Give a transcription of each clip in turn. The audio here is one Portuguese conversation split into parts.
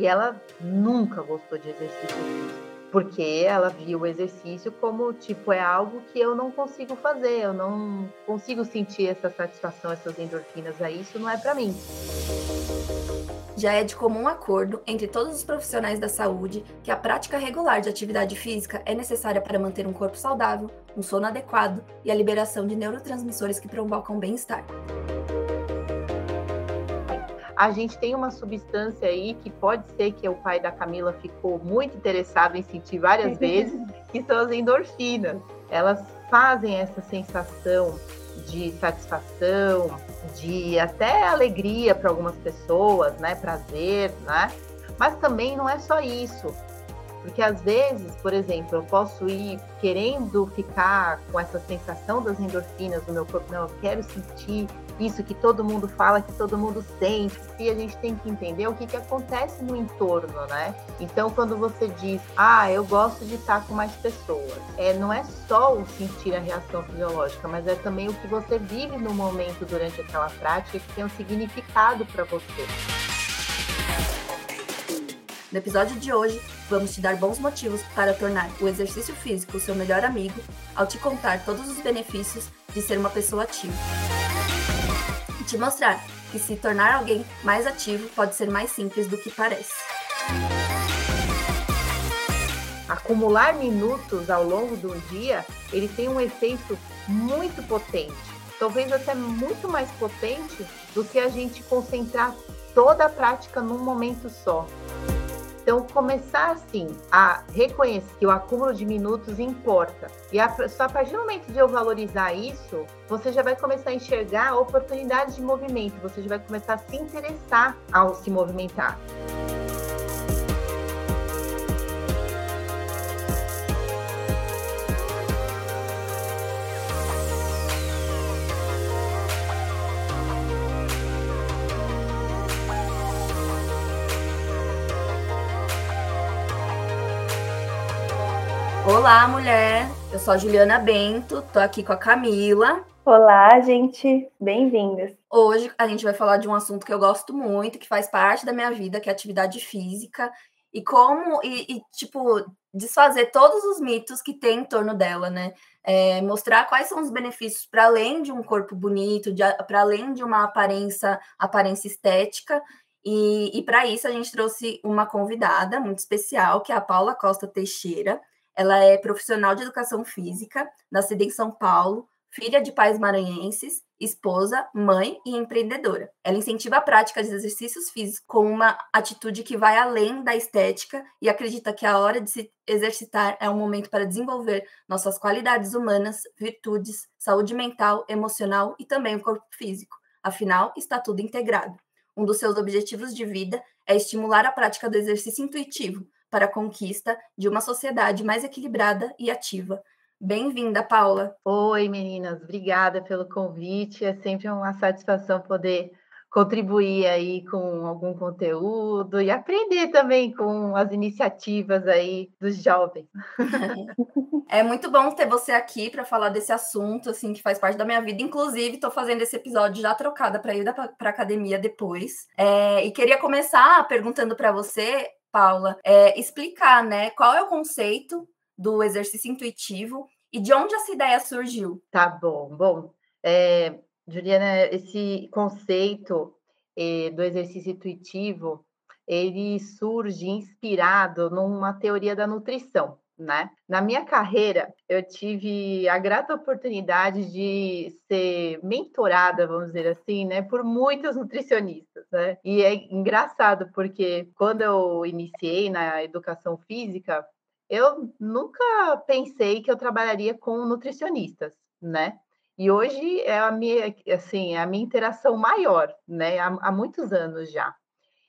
E ela nunca gostou de exercício físico porque ela viu o exercício como tipo é algo que eu não consigo fazer, eu não consigo sentir essa satisfação, essas endorfinas aí, isso não é para mim. Já é de comum acordo entre todos os profissionais da saúde que a prática regular de atividade física é necessária para manter um corpo saudável, um sono adequado e a liberação de neurotransmissores que provocam bem-estar a gente tem uma substância aí que pode ser que o pai da Camila ficou muito interessado em sentir várias vezes, que são as endorfinas. Elas fazem essa sensação de satisfação, de até alegria para algumas pessoas, né, prazer, né? Mas também não é só isso. Porque às vezes, por exemplo, eu posso ir querendo ficar com essa sensação das endorfinas no meu corpo, não, eu quero sentir isso que todo mundo fala, que todo mundo sente, e a gente tem que entender o que, que acontece no entorno, né? Então, quando você diz, ah, eu gosto de estar com mais pessoas, é, não é só o sentir a reação fisiológica, mas é também o que você vive no momento durante aquela prática que tem um significado para você. No episódio de hoje, vamos te dar bons motivos para tornar o exercício físico o seu melhor amigo ao te contar todos os benefícios de ser uma pessoa ativa te mostrar que se tornar alguém mais ativo pode ser mais simples do que parece. Acumular minutos ao longo do dia, ele tem um efeito muito potente, talvez até muito mais potente do que a gente concentrar toda a prática num momento só. Então, começar assim a reconhecer que o acúmulo de minutos importa. E a, só a partir do momento de eu valorizar isso, você já vai começar a enxergar oportunidades de movimento, você já vai começar a se interessar ao se movimentar. Olá, mulher. Eu sou a Juliana Bento, tô aqui com a Camila. Olá, gente. Bem-vindas. Hoje a gente vai falar de um assunto que eu gosto muito, que faz parte da minha vida, que é atividade física e como e, e tipo desfazer todos os mitos que tem em torno dela, né? É, mostrar quais são os benefícios para além de um corpo bonito, para além de uma aparência, aparência estética. E, e para isso a gente trouxe uma convidada muito especial, que é a Paula Costa Teixeira. Ela é profissional de educação física, nascida em São Paulo, filha de pais maranhenses, esposa, mãe e empreendedora. Ela incentiva a prática de exercícios físicos com uma atitude que vai além da estética e acredita que a hora de se exercitar é um momento para desenvolver nossas qualidades humanas, virtudes, saúde mental, emocional e também o corpo físico. Afinal, está tudo integrado. Um dos seus objetivos de vida é estimular a prática do exercício intuitivo, para a conquista de uma sociedade mais equilibrada e ativa. Bem-vinda, Paula. Oi, meninas. Obrigada pelo convite. É sempre uma satisfação poder contribuir aí com algum conteúdo e aprender também com as iniciativas aí dos jovens. É muito bom ter você aqui para falar desse assunto, assim, que faz parte da minha vida. Inclusive, estou fazendo esse episódio já trocada para ir para academia depois. É, e queria começar perguntando para você Paula, é, explicar, né, qual é o conceito do exercício intuitivo e de onde essa ideia surgiu. Tá bom. Bom, é, Juliana, esse conceito é, do exercício intuitivo, ele surge inspirado numa teoria da nutrição né? Na minha carreira, eu tive a grata oportunidade de ser mentorada, vamos dizer assim, né, por muitos nutricionistas, né? E é engraçado porque quando eu iniciei na educação física, eu nunca pensei que eu trabalharia com nutricionistas, né? E hoje é a minha, assim, é a minha interação maior, né? Há, há muitos anos já.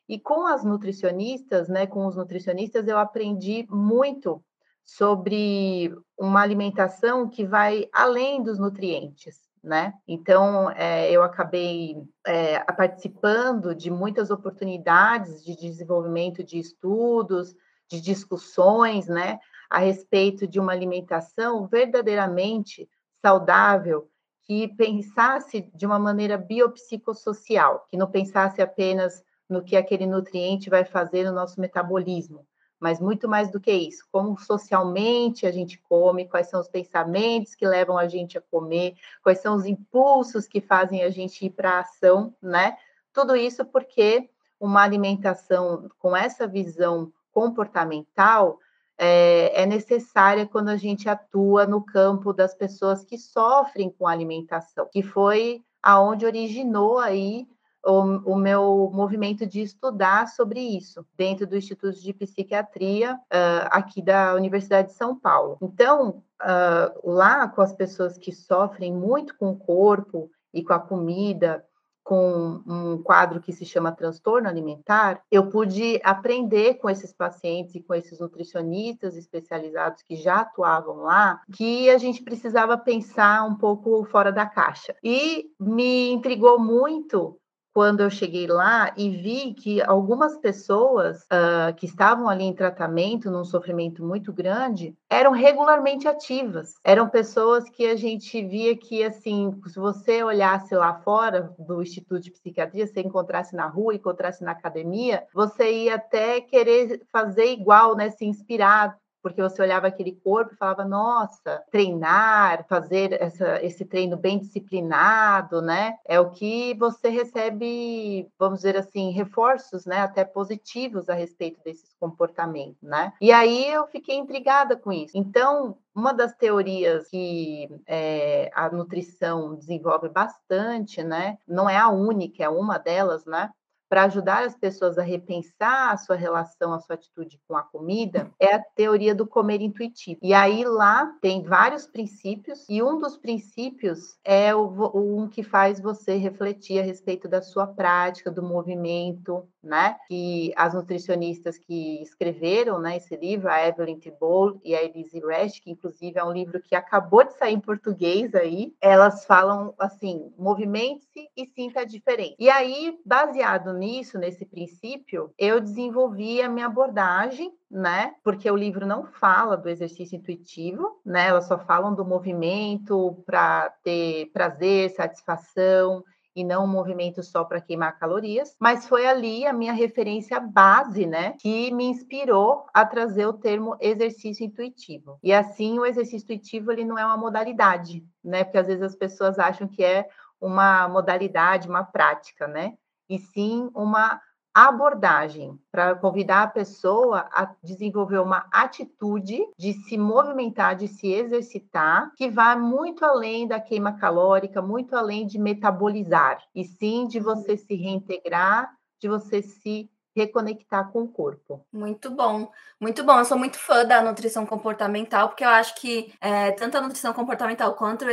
E com as nutricionistas, né, com os nutricionistas, eu aprendi muito sobre uma alimentação que vai além dos nutrientes, né? Então, é, eu acabei é, participando de muitas oportunidades de desenvolvimento de estudos, de discussões, né, a respeito de uma alimentação verdadeiramente saudável que pensasse de uma maneira biopsicossocial, que não pensasse apenas no que aquele nutriente vai fazer no nosso metabolismo, mas muito mais do que isso, como socialmente a gente come, quais são os pensamentos que levam a gente a comer, quais são os impulsos que fazem a gente ir para a ação, né? Tudo isso porque uma alimentação com essa visão comportamental é, é, necessária quando a gente atua no campo das pessoas que sofrem com alimentação, que foi aonde originou aí o, o, meu movimento de estudar sobre isso dentro do Instituto de Psiquiatria uh, aqui da Universidade de São Paulo. Então, uh, lá com as pessoas que sofrem muito com o corpo e com a comida, com um quadro que se chama transtorno alimentar, eu pude aprender com esses pacientes e com esses nutricionistas especializados que já atuavam lá, que a gente precisava pensar um pouco fora da caixa. E me intrigou muito quando eu cheguei lá e vi que algumas pessoas uh, que estavam ali em tratamento, num sofrimento muito grande, eram regularmente ativas. Eram pessoas que a gente via que, assim, se você olhasse lá fora do Instituto de Psiquiatria, se encontrasse na rua, encontrasse na academia, você ia até querer fazer igual, né? Se inspirar porque você olhava aquele corpo e falava, nossa, treinar, fazer essa, esse treino bem disciplinado, né? É o que você recebe, vamos dizer assim, reforços, né? Até positivos a respeito desses comportamentos, né? E aí eu fiquei intrigada com isso. Então, uma das teorias que é, a nutrição desenvolve bastante, né? Não é a única, é uma delas, né? Para ajudar as pessoas a repensar a sua relação, a sua atitude com a comida, é a teoria do comer intuitivo. E aí lá tem vários princípios, e um dos princípios é o, um que faz você refletir a respeito da sua prática, do movimento, né? Que as nutricionistas que escreveram né, esse livro, a Evelyn Thibault e a Elise Resch, que inclusive é um livro que acabou de sair em português aí, elas falam assim: movimente-se e sinta a diferença. E aí, baseado nisso, nesse princípio, eu desenvolvi a minha abordagem, né? Porque o livro não fala do exercício intuitivo, né? Elas só falam do movimento para ter prazer, satisfação e não um movimento só para queimar calorias, mas foi ali a minha referência base, né, que me inspirou a trazer o termo exercício intuitivo. E assim, o exercício intuitivo ele não é uma modalidade, né, porque às vezes as pessoas acham que é uma modalidade, uma prática, né? E sim uma abordagem para convidar a pessoa a desenvolver uma atitude de se movimentar, de se exercitar, que vai muito além da queima calórica, muito além de metabolizar, e sim de você se reintegrar, de você se reconectar com o corpo. Muito bom, muito bom. Eu sou muito fã da nutrição comportamental, porque eu acho que é, tanto a nutrição comportamental quanto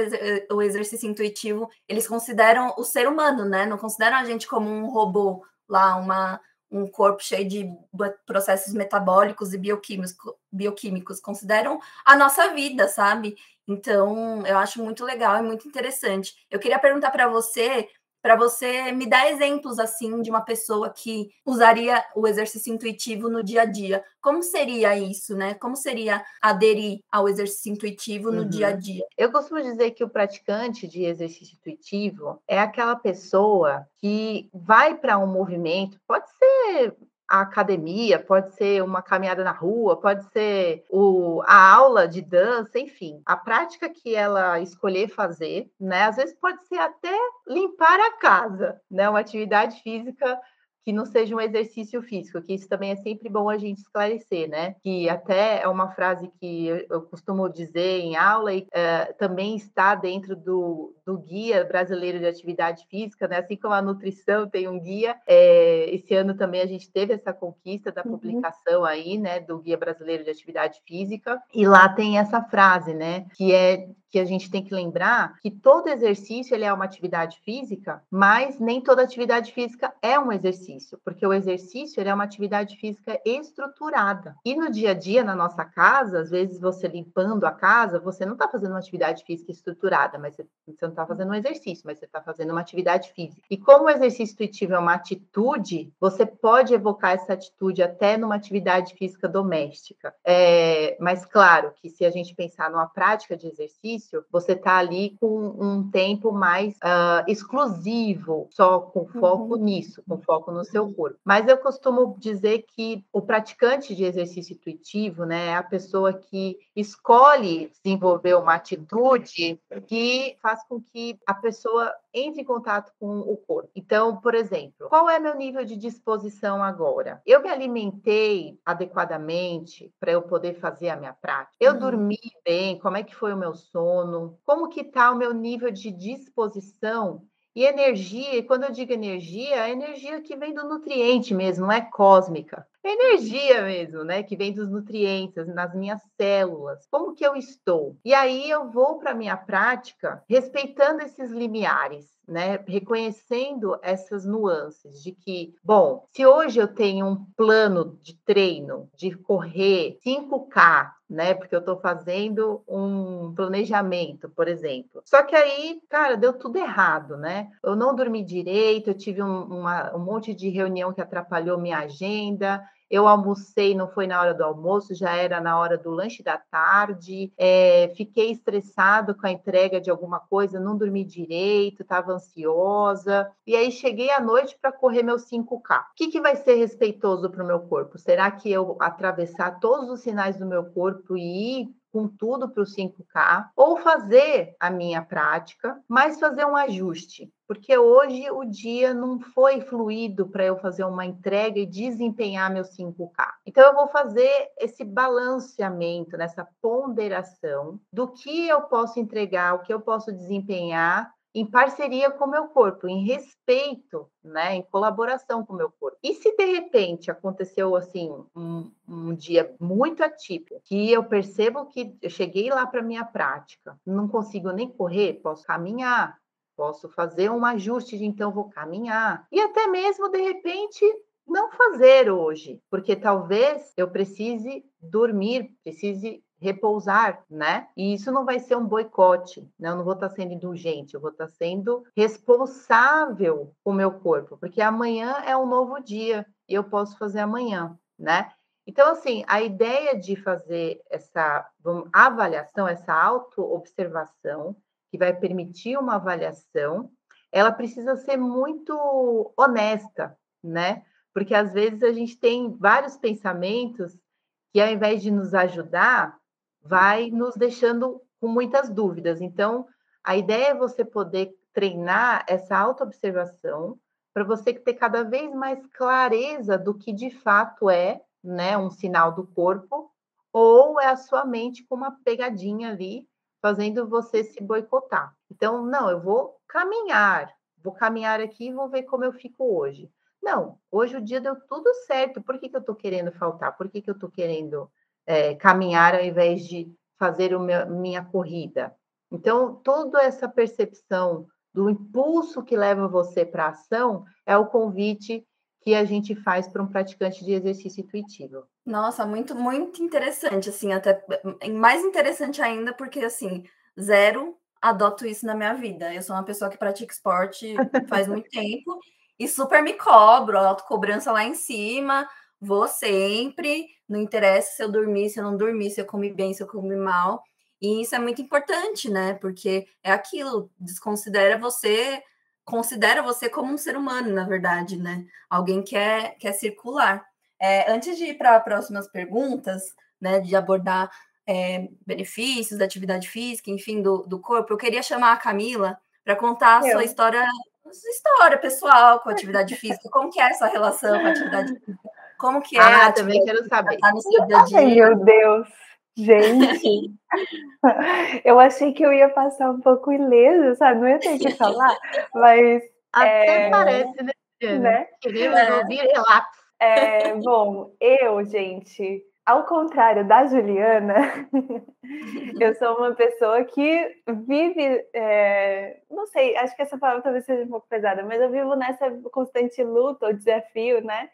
o exercício intuitivo, eles consideram o ser humano, né? Não consideram a gente como um robô lá, uma, um corpo cheio de processos metabólicos e bioquímicos, bioquímicos, consideram a nossa vida, sabe? Então, eu acho muito legal e muito interessante. Eu queria perguntar para você para você me dar exemplos assim de uma pessoa que usaria o exercício intuitivo no dia a dia. Como seria isso, né? Como seria aderir ao exercício intuitivo no uhum. dia a uhum. dia? Eu costumo dizer que o praticante de exercício intuitivo é aquela pessoa que vai para um movimento, pode ser a academia, pode ser uma caminhada na rua, pode ser o, a aula de dança, enfim, a prática que ela escolher fazer, né? Às vezes pode ser até limpar a casa, né? Uma atividade física que não seja um exercício físico, que isso também é sempre bom a gente esclarecer, né? Que até é uma frase que eu, costumo dizer em aula e uh, também está dentro do, do Guia Brasileiro de Atividade Física, né? Assim como a nutrição tem um guia, é, esse ano também a gente teve essa conquista da uhum. publicação aí, né? Do Guia Brasileiro de Atividade Física, e lá tem essa frase, né? Que é que a gente tem que lembrar que todo exercício ele é uma atividade física, mas nem toda atividade física é um exercício, porque o exercício ele é uma atividade física estruturada. E no dia a dia, na nossa casa, às vezes você limpando a casa, você não está fazendo uma atividade física estruturada, mas você, não está fazendo um exercício, mas você está fazendo uma atividade física. E como o exercício intuitivo é uma atitude, você pode evocar essa atitude até numa atividade física doméstica. É, mas claro que se a gente pensar numa prática de exercício, exercício, você está ali com um tempo mais uh, exclusivo, só com foco uhum. nisso, com foco no seu corpo. Mas eu costumo dizer que o praticante de exercício intuitivo, né, é a pessoa que escolhe desenvolver uma atitude que faz com que a pessoa entre em contato com o corpo. Então, por exemplo, qual é meu nível de disposição agora? Eu me alimentei adequadamente para eu poder fazer a minha prática? Eu uhum. dormi bem? Como é que foi o meu sono? Como que está o meu nível de disposição e energia, e quando eu digo energia, é energia que vem do nutriente mesmo, não é cósmica. É energia mesmo, né? Que vem dos nutrientes, nas minhas células. Como que eu estou? E aí eu vou para a minha prática respeitando esses limiares né, reconhecendo essas nuances de que, bom, se hoje eu tenho um plano de treino de correr 5K, né, porque eu estou fazendo um planejamento, por exemplo. Só que aí, cara, deu tudo errado, né? Eu não dormi direito, eu tive um, uma, um monte de reunião que atrapalhou minha agenda, eu almocei, não foi na hora do almoço, já era na hora do lanche da tarde. É, fiquei estressado com a entrega de alguma coisa, não dormi direito, estava ansiosa. E aí cheguei à noite para correr meu 5K. O que, que vai ser respeitoso para o meu corpo? Será que eu atravessar todos os sinais do meu corpo e ir com tudo para o 5K, ou fazer a minha prática, mas fazer um ajuste, porque hoje o dia não foi fluido para eu fazer uma entrega e desempenhar meu 5K. Então eu vou fazer esse balanceamento, nessa ponderação do que eu posso entregar, o que eu posso desempenhar em parceria com o meu corpo, em respeito, né, em colaboração com o meu corpo. E se de repente aconteceu assim um, um dia muito atípico, que eu percebo que eu cheguei lá para minha prática, não consigo nem correr, posso caminhar, posso fazer um ajuste de então vou caminhar e até mesmo de repente não fazer hoje, porque talvez eu precise dormir, precise repousar, né? E isso não vai ser um boicote, né? Eu não vou estar sendo indulgente, eu vou estar sendo responsável com o meu corpo, porque amanhã é um novo dia e eu posso fazer amanhã, né? Então, assim, a ideia de fazer essa avaliação, essa auto-observação, que vai permitir uma avaliação, ela precisa ser muito honesta, né? Porque às vezes a gente tem vários pensamentos que, ao invés de nos ajudar, vai nos deixando com muitas dúvidas. Então, a ideia é você poder treinar essa autoobservação para você ter cada vez mais clareza do que de fato é, né, um sinal do corpo, ou é a sua mente com uma pegadinha ali, fazendo você se boicotar. Então, não, eu vou caminhar, vou caminhar aqui e vou ver como eu fico hoje. Não, hoje o dia deu tudo certo, por que, que eu estou querendo faltar? Por que, que eu estou querendo é, caminhar ao invés de fazer meu, minha corrida. Então, toda essa percepção do impulso que leva você para a ação é o convite que a gente faz para um praticante de exercício intuitivo. Nossa, muito, muito interessante, assim, até mais interessante ainda, porque assim, zero adoto isso na minha vida. Eu sou uma pessoa que pratica esporte faz muito tempo e super me cobro, autocobrança lá em cima, vou sempre, não interessa se eu dormir, se eu não dormir, se eu comi bem, se eu comi mal. E isso é muito importante, né? Porque é aquilo, desconsidera você, considera você como um ser humano, na verdade, né? Alguém que é, que é circular. É, antes de ir para as próximas perguntas, né, de abordar é, benefícios da atividade física, enfim, do, do corpo, eu queria chamar a Camila para contar a sua história, sua história pessoal com a atividade física, como que é essa relação com a atividade física como que é? Ah, também quero saber. Tá no seu dia? Ai, meu Deus. Gente, eu achei que eu ia passar um pouco ileso, sabe? Não ia ter que falar, mas. Até é... parece, né? né? Queremos é. ouvir relatos. É, bom, eu, gente, ao contrário da Juliana, eu sou uma pessoa que vive, é, não sei, acho que essa palavra talvez seja um pouco pesada, mas eu vivo nessa constante luta ou desafio, né?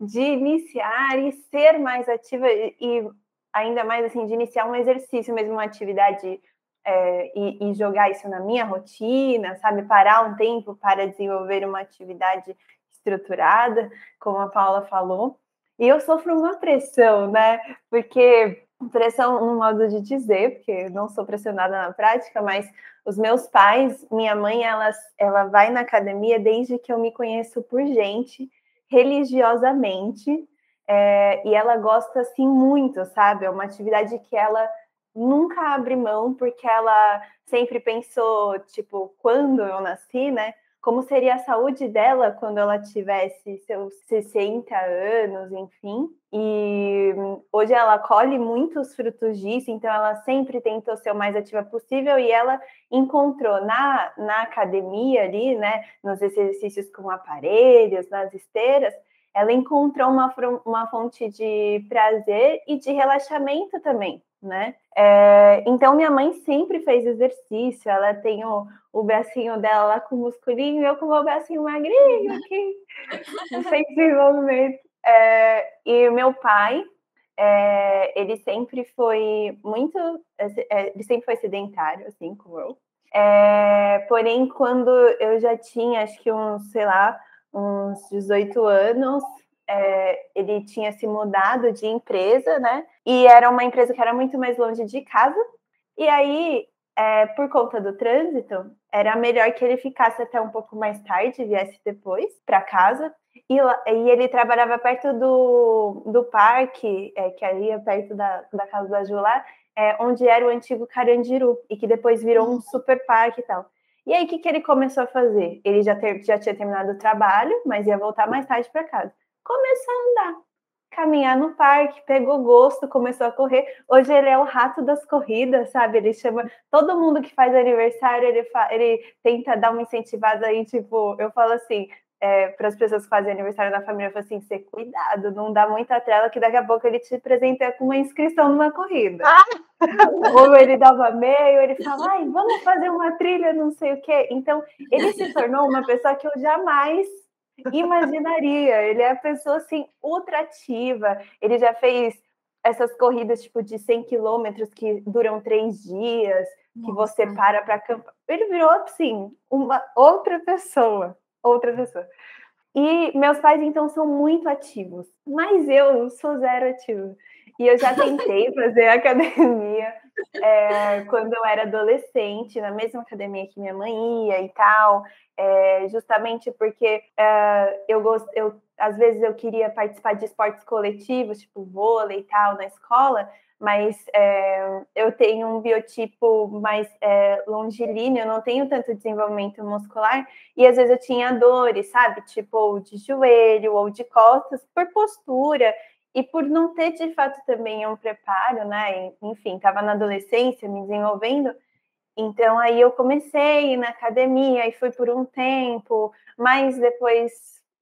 De iniciar e ser mais ativa e ainda mais assim de iniciar um exercício mesmo uma atividade é, e, e, jogar isso na minha rotina, sabe, parar um tempo para desenvolver uma atividade estruturada, como a Paula falou. E eu sofro uma pressão, né? Porque pressão no modo de dizer, porque não sou pressionada na prática, mas os meus pais, minha mãe, ela, ela vai na academia desde que eu me conheço por gente, religiosamente, é, e ela gosta assim muito, sabe? É uma atividade que ela nunca abre mão, porque ela sempre pensou, tipo, quando eu nasci, né? Como seria a saúde dela quando ela tivesse seus 60 anos, enfim. E hoje ela colhe muitos frutos disso, então ela sempre tentou ser o mais ativa possível e ela encontrou na, na academia ali, né, nos exercícios com aparelhos, nas esteiras, ela encontrou uma, uma fonte de prazer e de relaxamento também, né? É, então, minha mãe sempre fez exercício, ela tem o, o bracinho dela lá com o musculinho, eu com o meu bracinho magrinho aqui, sem desenvolvimento. É, e meu pai, é, ele sempre foi muito, ele sempre foi sedentário, assim como eu. Porém, quando eu já tinha, acho que uns, sei lá, uns 18 anos, é, ele tinha se mudado de empresa, né? E era uma empresa que era muito mais longe de casa. E aí, é, por conta do trânsito, era melhor que ele ficasse até um pouco mais tarde, viesse depois para casa. E, e, ele trabalhava perto do, do parque, é, que ali é perto da, da casa da Jula, é, onde era o antigo Carandiru, e que depois virou um super parque e tal. E aí, o que, que ele começou a fazer? Ele já, ter, já tinha terminado o trabalho, mas ia voltar mais tarde para casa. Começou a andar, caminhar no parque, pegou gosto, começou a correr. Hoje ele é o rato das corridas, sabe? Ele chama todo mundo que faz aniversário, ele, fa... ele tenta dar uma incentivada aí, tipo, eu falo assim, é, para as pessoas que fazem aniversário da família, eu falo assim, ser cuidado, não dá muita trela, que daqui a pouco ele te apresenta com uma inscrição numa corrida. Ah! Ou ele dava meio, ele fala, ai, vamos fazer uma trilha, não sei o quê. Então, ele se tornou uma pessoa que eu jamais imaginaria. Ele é a pessoa, assim, ultra ativa. Ele já fez essas corridas, tipo, de 100 quilômetros que duram três dias, que Nossa. você para para acampar. Ele virou, assim, uma outra pessoa outra pessoa. E meus pais, então, são muito ativos, mas eu sou zero ativo. E eu já tentei fazer academia é, quando eu era adolescente, na mesma academia que minha mãe ia e tal, é, justamente porque é, eu gosto, eu às vezes eu queria participar de esportes coletivos, tipo vôlei e tal, na escola, mas é, eu tenho um biotipo mais é, longilíneo, não tenho tanto desenvolvimento muscular, e às vezes eu tinha dores, sabe? Tipo, ou de joelho ou de costas, por postura, e por não ter de fato também um preparo, né? Enfim, estava na adolescência, me desenvolvendo. Então aí eu comecei na academia e fui por um tempo, mas depois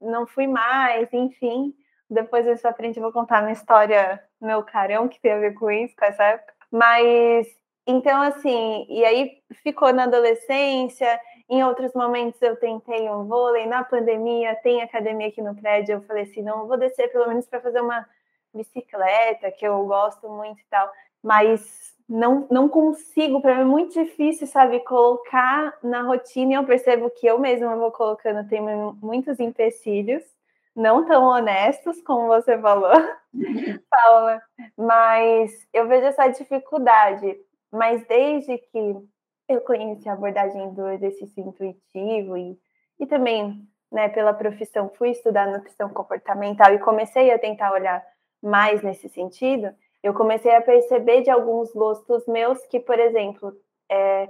não fui mais, enfim. Depois eu frente vou contar minha história, meu carão, que tem a ver com isso, com essa época. Mas, então, assim, e aí ficou na adolescência. Em outros momentos eu tentei um vôlei. Na pandemia, tem academia aqui no prédio. Eu falei assim: não, vou descer pelo menos para fazer uma bicicleta, que eu gosto muito e tal. Mas não, não consigo, para mim é muito difícil, sabe, colocar na rotina. E eu percebo que eu mesma vou colocando, tem muitos empecilhos não tão honestos, como você falou, Paula, mas eu vejo essa dificuldade. Mas desde que eu conheci a abordagem do exercício intuitivo e, e também, né, pela profissão, fui estudar nutrição comportamental e comecei a tentar olhar mais nesse sentido, eu comecei a perceber de alguns gostos meus que, por exemplo, é,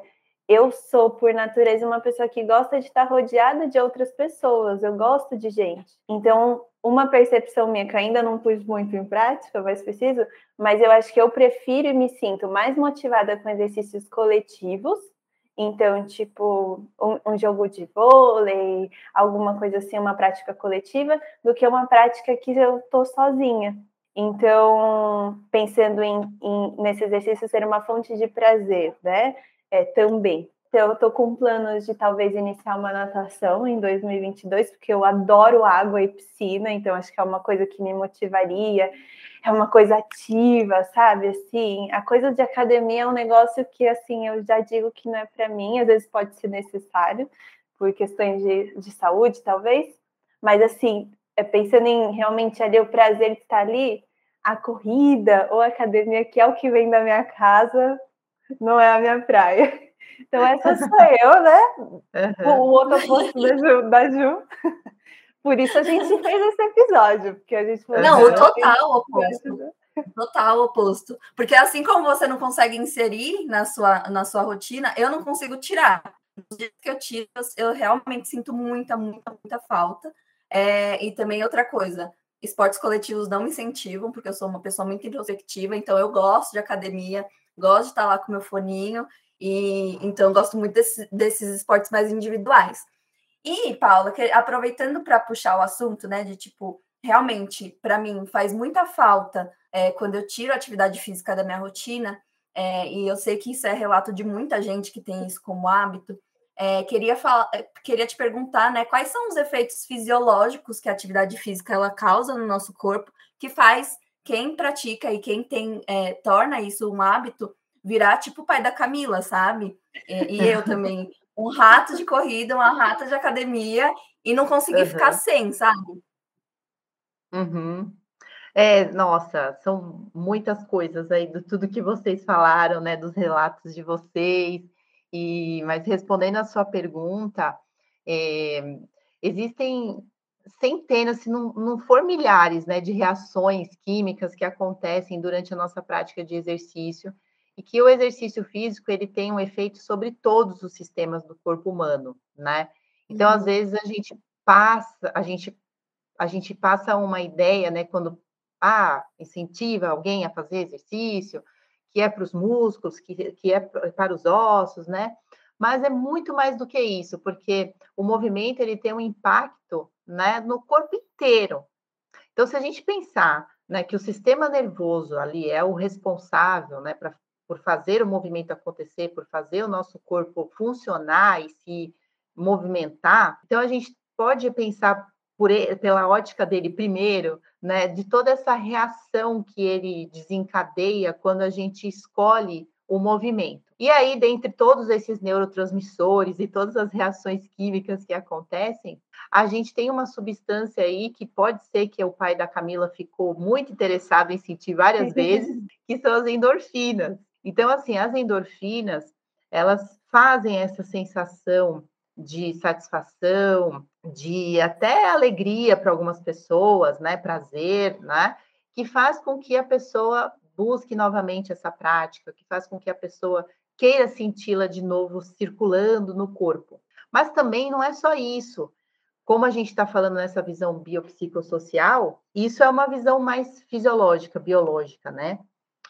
eu sou, por natureza, uma pessoa que gosta de estar rodeada de outras pessoas, eu gosto de gente. Então, uma percepção minha que ainda não pus muito em prática, mas preciso, mas eu acho que eu prefiro e me sinto mais motivada com exercícios coletivos. Então, tipo, um, um jogo de vôlei, alguma coisa assim, uma prática coletiva, do que uma prática que eu tô sozinha. Então, pensando em, em, nesse exercício ser uma fonte de prazer, né? É, também. Então, eu estou com planos de talvez iniciar uma natação em 2022, porque eu adoro água e piscina, então acho que é uma coisa que me motivaria, é uma coisa ativa, sabe? Assim, a coisa de academia é um negócio que, assim, eu já digo que não é para mim, às vezes pode ser necessário, por questões de, de saúde, talvez, mas, assim, é pensando em realmente ali o prazer de estar ali, a corrida ou a academia, que é o que vem da minha casa, não é a minha praia. Então, essa sou eu, né? Uhum. O outro oposto da Ju, da Ju. Por isso a gente fez esse episódio, porque a gente Não, o total oposto. Total oposto. Porque assim como você não consegue inserir na sua, na sua rotina, eu não consigo tirar. Nos dias que eu tiro, eu realmente sinto muita, muita, muita falta. É, e também outra coisa, esportes coletivos não me incentivam, porque eu sou uma pessoa muito introspectiva, então eu gosto de academia, gosto de estar lá com meu foninho, e então gosto muito desse, desses esportes mais individuais. E, Paula, que, aproveitando para puxar o assunto, né, de tipo, realmente, para mim, faz muita falta é, quando eu tiro a atividade física da minha rotina, é, e eu sei que isso é relato de muita gente que tem isso como hábito. É, queria, falar, é, queria te perguntar, né, quais são os efeitos fisiológicos que a atividade física ela causa no nosso corpo, que faz quem pratica e quem tem é, torna isso um hábito virar tipo o pai da Camila, sabe? E, e eu também, um rato de corrida, uma rata de academia e não conseguir uhum. ficar sem, sabe? Uhum. É, nossa, são muitas coisas aí do tudo que vocês falaram, né, dos relatos de vocês. E mas respondendo a sua pergunta, é, existem centenas, se não, não for milhares, né, de reações químicas que acontecem durante a nossa prática de exercício e que o exercício físico ele tem um efeito sobre todos os sistemas do corpo humano, né? Então, uhum. às vezes a gente passa, a gente a gente passa uma ideia, né, quando ah, incentiva alguém a fazer exercício, que é para os músculos, que, que é para os ossos, né? Mas é muito mais do que isso, porque o movimento ele tem um impacto, né, no corpo inteiro. Então, se a gente pensar, né, que o sistema nervoso ali é o responsável, né, pra, por fazer o movimento acontecer, por fazer o nosso corpo funcionar e se movimentar, então a gente pode pensar por pela ótica dele primeiro, né, de toda essa reação que ele desencadeia quando a gente escolhe o movimento. E aí, dentre todos esses neurotransmissores e todas as reações químicas que acontecem, a gente tem uma substância aí que pode ser que o pai da Camila ficou muito interessado em sentir várias vezes, que são as endorfinas. Então, assim, as endorfinas, elas fazem essa sensação de satisfação, de até alegria para algumas pessoas, né, prazer, né, que faz com que a pessoa busque novamente essa prática, que faz com que a pessoa queira senti-la de novo circulando no corpo. Mas também não é só isso. Como a gente está falando nessa visão biopsicossocial, isso é uma visão mais fisiológica, biológica, né?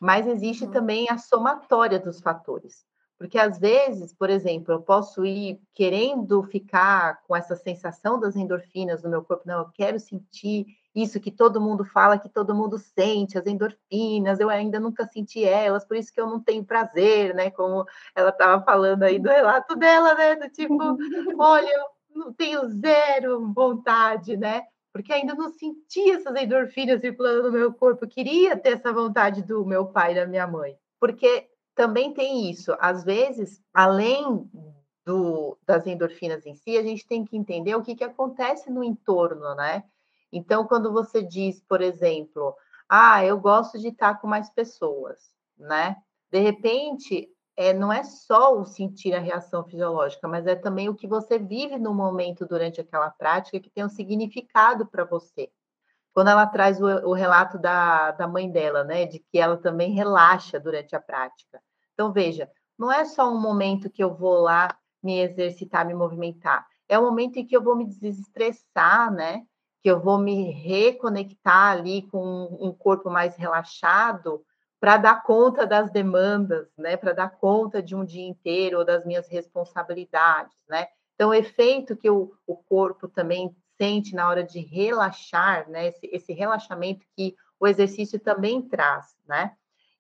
Mas existe uhum. também a somatória dos fatores. Porque às vezes, por exemplo, eu posso ir querendo ficar com essa sensação das endorfinas no meu corpo, não, eu quero sentir isso que todo mundo fala, que todo mundo sente, as endorfinas, eu ainda nunca senti elas, por isso que eu não tenho prazer, né? Como ela estava falando aí do relato dela, né? Do tipo, olha, não tenho zero vontade, né? Porque ainda não senti essas endorfinas circulando no meu corpo, eu queria ter essa vontade do meu pai e da minha mãe. Porque também tem isso. Às vezes, além do, das endorfinas em si, a gente tem que entender o que, que acontece no entorno, né? Então, quando você diz, por exemplo, ah, eu gosto de estar com mais pessoas, né? De repente, é, não é só o sentir a reação fisiológica, mas é também o que você vive no momento durante aquela prática que tem um significado para você quando ela traz o, o, relato da, da mãe dela, né, de que ela também relaxa durante a prática. Então, veja, não é só um momento que eu vou lá me exercitar, me movimentar, é um momento em que eu vou me desestressar, né, que eu vou me reconectar ali com um corpo mais relaxado para dar conta das demandas, né, para dar conta de um dia inteiro ou das minhas responsabilidades, né. Então, o efeito que o, o corpo também sente na hora de relaxar, né? Esse, esse relaxamento que o exercício também traz, né?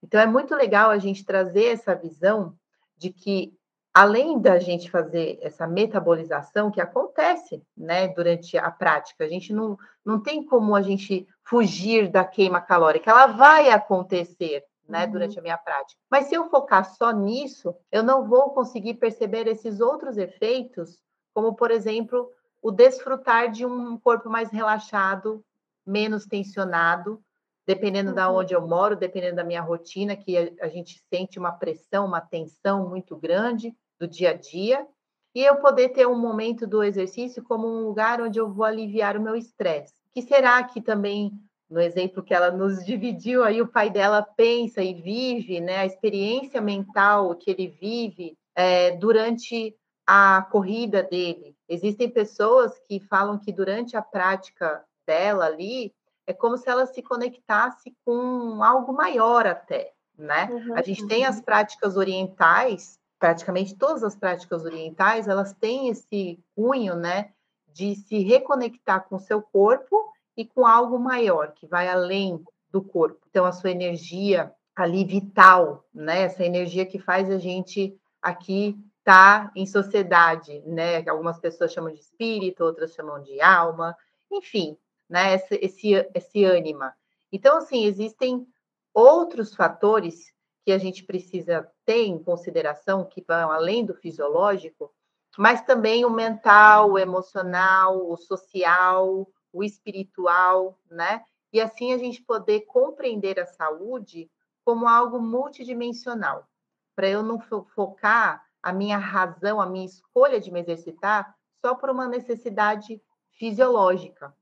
Então é muito legal a gente trazer essa visão de que além da gente fazer essa metabolização que acontece, né, durante a prática, a gente não, não tem como a gente fugir da queima calórica, ela vai acontecer, né, uhum. durante a minha prática. Mas se eu focar só nisso, eu não vou conseguir perceber esses outros efeitos, como por exemplo, o desfrutar de um corpo mais relaxado, menos tensionado, dependendo uhum. da onde eu moro, dependendo da minha rotina, que a, a gente sente uma pressão, uma tensão muito grande do dia a dia, e eu poder ter um momento do exercício como um lugar onde eu vou aliviar o meu estresse. Que será que também, no exemplo que ela nos dividiu, aí o pai dela pensa e vive, né, a experiência mental que ele vive é, durante a corrida dele. Existem pessoas que falam que durante a prática dela ali, é como se ela se conectasse com algo maior até, né? Uhum, a gente tem as práticas orientais, praticamente todas as práticas orientais, elas têm esse cunho, né, de se reconectar com o seu corpo e com algo maior, que vai além do corpo. Então, a sua energia ali vital, né, essa energia que faz a gente aqui estar tá em sociedade, né, algumas pessoas chamam de espírito, outras chamam de alma, enfim, né? Esse, esse, esse ânima. Então, assim, existem outros fatores que a gente precisa ter em consideração, que vão além do fisiológico, mas também o mental, o emocional, o social, o espiritual, né? E assim a gente poder compreender a saúde como algo multidimensional, para eu não focar a minha razão, a minha escolha de me exercitar só por uma necessidade fisiológica,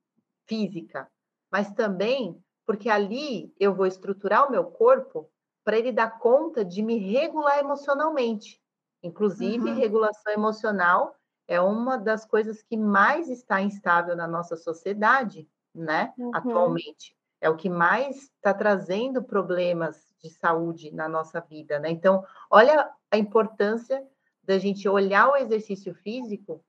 física, mas também porque ali eu vou estruturar o meu corpo para ele dar conta de me regular emocionalmente. Inclusive, uhum. regulação emocional é uma das coisas que mais está instável na nossa sociedade, né? Uhum. Atualmente. É o que mais está trazendo problemas de saúde na nossa vida, né? Então, olha a importância da gente olhar o exercício físico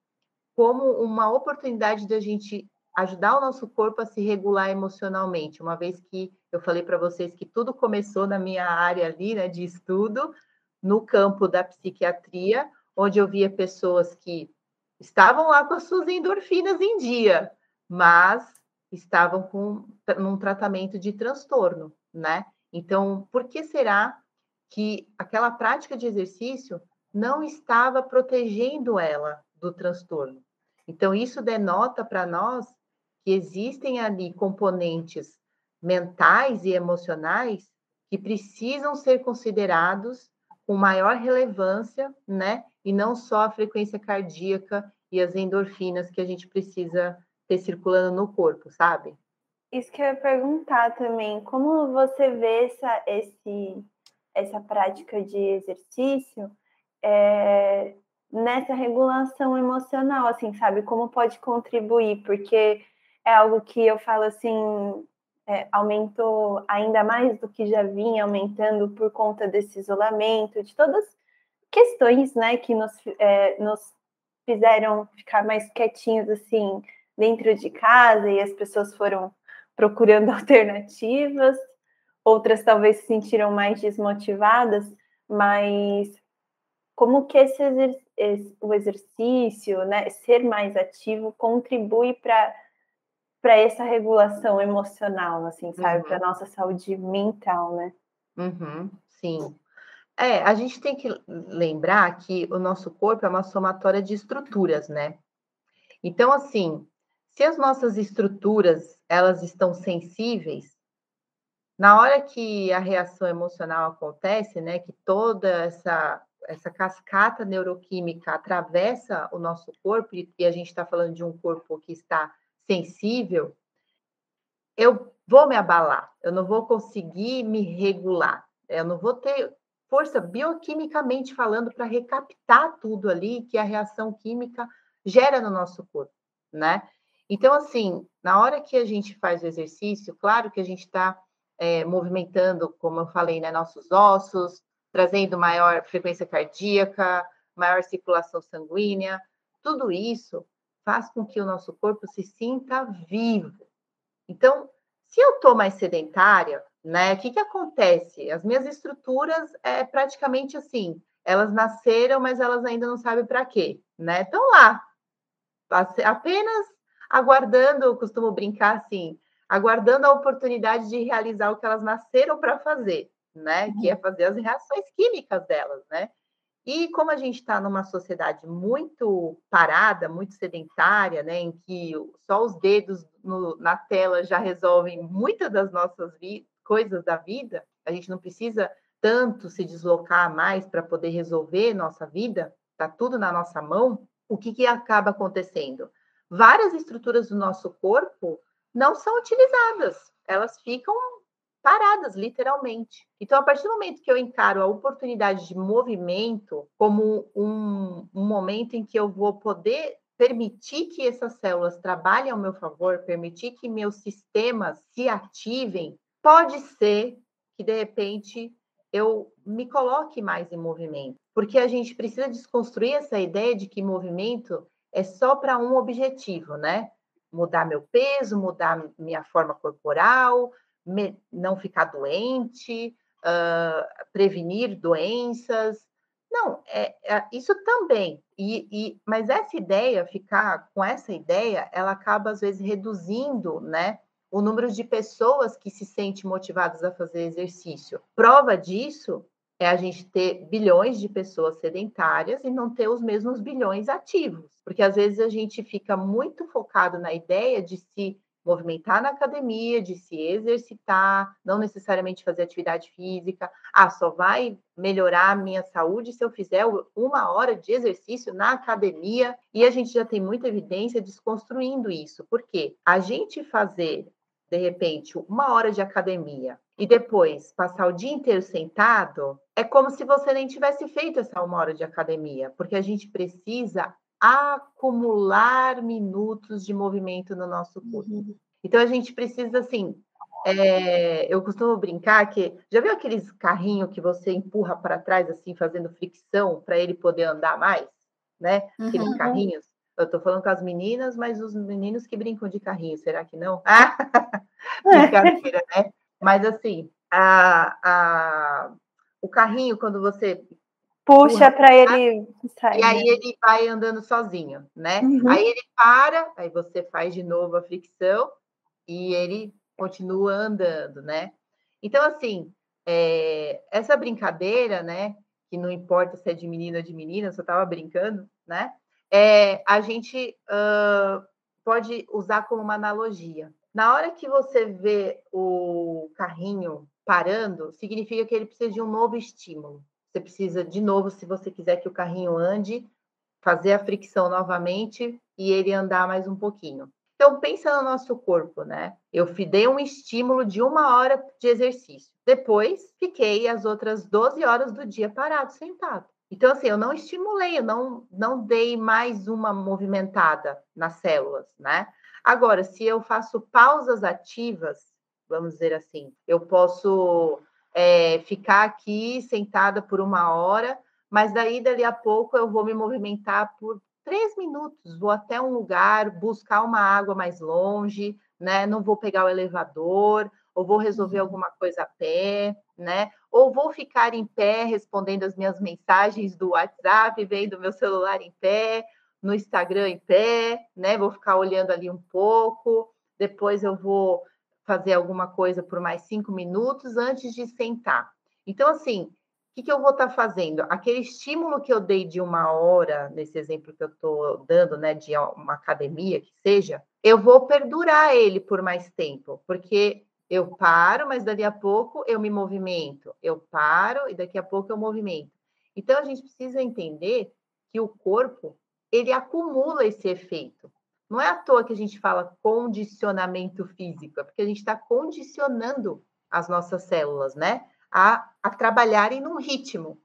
como uma oportunidade da gente ajudar o nosso corpo a se regular emocionalmente, uma vez que eu falei para vocês que tudo começou na minha área ali, né, de estudo, no campo da psiquiatria, onde eu via pessoas que estavam lá com as suas endorfinas em dia, mas estavam com um tratamento de transtorno, né? Então, por que será que aquela prática de exercício não estava protegendo ela do transtorno? Então, isso denota para nós que existem ali componentes mentais e emocionais que precisam ser considerados com maior relevância, né? E não só a frequência cardíaca e as endorfinas que a gente precisa ter circulando no corpo, sabe? Isso que eu ia perguntar também, como você vê essa, esse, essa prática de exercício é, nessa regulação emocional, assim, sabe? Como pode contribuir? Porque é algo que eu falo assim, é, aumentou ainda mais do que já vinha aumentando por conta desse isolamento, de todas as questões né, que nos, é, nos fizeram ficar mais quietinhos assim dentro de casa e as pessoas foram procurando alternativas, outras talvez se sentiram mais desmotivadas, mas como que esse, esse o exercício, né, ser mais ativo contribui para para essa regulação emocional, assim, sabe? Uhum. Para nossa saúde mental, né? Uhum, sim. É, a gente tem que lembrar que o nosso corpo é uma somatória de estruturas, né? Então, assim, se as nossas estruturas elas estão sensíveis, na hora que a reação emocional acontece, né, que toda essa essa cascata neuroquímica atravessa o nosso corpo e a gente está falando de um corpo que está sensível, eu vou me abalar, eu não vou conseguir me regular, eu não vou ter força bioquimicamente falando para recaptar tudo ali que a reação química gera no nosso corpo, né? Então, assim, na hora que a gente faz o exercício, claro que a gente está é, movimentando, como eu falei, né, nossos ossos, trazendo maior frequência cardíaca, maior circulação sanguínea, tudo isso faz com que o nosso corpo se sinta vivo. Então, se eu estou mais sedentária, né, o que, que acontece? As minhas estruturas é praticamente assim, elas nasceram, mas elas ainda não sabem para quê, né? Estão lá, apenas aguardando, eu costumo brincar assim, aguardando a oportunidade de realizar o que elas nasceram para fazer, né? Que é uhum. fazer as reações químicas delas, né? E como a gente está numa sociedade muito parada, muito sedentária, né, em que só os dedos no, na tela já resolvem muitas das nossas coisas da vida, a gente não precisa tanto se deslocar mais para poder resolver nossa vida, está tudo na nossa mão. O que, que acaba acontecendo? Várias estruturas do nosso corpo não são utilizadas, elas ficam paradas, literalmente. Então, a partir do momento que eu encaro a oportunidade de movimento como um, um momento em que eu vou poder permitir que essas células trabalhem ao meu favor, permitir que meus sistemas se ativem, pode ser que, de repente, eu me coloque mais em movimento. Porque a gente precisa desconstruir essa ideia de que movimento é só para um objetivo, né? Mudar meu peso, mudar minha forma corporal, me, não ficar doente, uh, prevenir doenças. Não, é, é isso também. E, e, mas essa ideia, ficar com essa ideia, ela acaba às vezes reduzindo, né? O número de pessoas que se sentem motivadas a fazer exercício. Prova disso é a gente ter bilhões de pessoas sedentárias e não ter os mesmos bilhões ativos. Porque às vezes a gente fica muito focado na ideia de se movimentar na academia, de se exercitar, não necessariamente fazer atividade física. Ah, só vai melhorar a minha saúde se eu fizer uma hora de exercício na academia. E a gente já tem muita evidência desconstruindo isso. Por quê? A gente fazer, de repente, uma hora de academia e depois passar o dia inteiro sentado, é como se você nem tivesse feito essa uma hora de academia, porque a gente precisa acumular minutos de movimento no nosso corpo. Uhum. Então a gente precisa assim. É, eu costumo brincar que já viu aqueles carrinhos que você empurra para trás assim, fazendo fricção para ele poder andar mais, né? Aqueles uhum. carrinhos. Eu estou falando com as meninas, mas os meninos que brincam de carrinho, será que não? Ah, brincadeira, né? Mas assim, a, a, o carrinho, quando você puxa para ele sair. E aí né? ele vai andando sozinho, né? Uhum. Aí ele para, aí você faz de novo a fricção e ele continua andando, né? Então, assim, é, essa brincadeira, né? Que não importa se é de menina ou de menina, eu só estava brincando, né? É, a gente uh, pode usar como uma analogia. Na hora que você vê o carrinho parando, significa que ele precisa de um novo estímulo. Você precisa, de novo, se você quiser que o carrinho ande, fazer a fricção novamente e ele andar mais um pouquinho. Então, pensa no nosso corpo, né? Eu dei um estímulo de uma hora de exercício. Depois, fiquei as outras 12 horas do dia parado, sentado. Então, assim, eu não estimulei, eu não, não dei mais uma movimentada nas células, né? Agora, se eu faço pausas ativas, vamos dizer assim, eu posso é, ficar aqui sentada por uma hora, mas daí, dali a pouco, eu vou me movimentar por três minutos, vou até um lugar, buscar uma água mais longe, né? Não vou pegar o elevador, ou vou resolver uhum. alguma coisa a pé, né? Ou vou ficar em pé respondendo as minhas mensagens do WhatsApp, vendo meu celular em pé, no Instagram em pé, né? Vou ficar olhando ali um pouco, depois eu vou fazer alguma coisa por mais cinco minutos antes de sentar. Então, assim, o que, que eu vou estar tá fazendo? Aquele estímulo que eu dei de uma hora, nesse exemplo que eu estou dando, né, de uma academia que seja, eu vou perdurar ele por mais tempo, porque eu paro, mas daqui a pouco eu me movimento. Eu paro e daqui a pouco eu movimento. Então, a gente precisa entender que o corpo, ele acumula esse efeito. Não é à toa que a gente fala condicionamento físico, é porque a gente está condicionando as nossas células, né? A, a trabalharem num ritmo.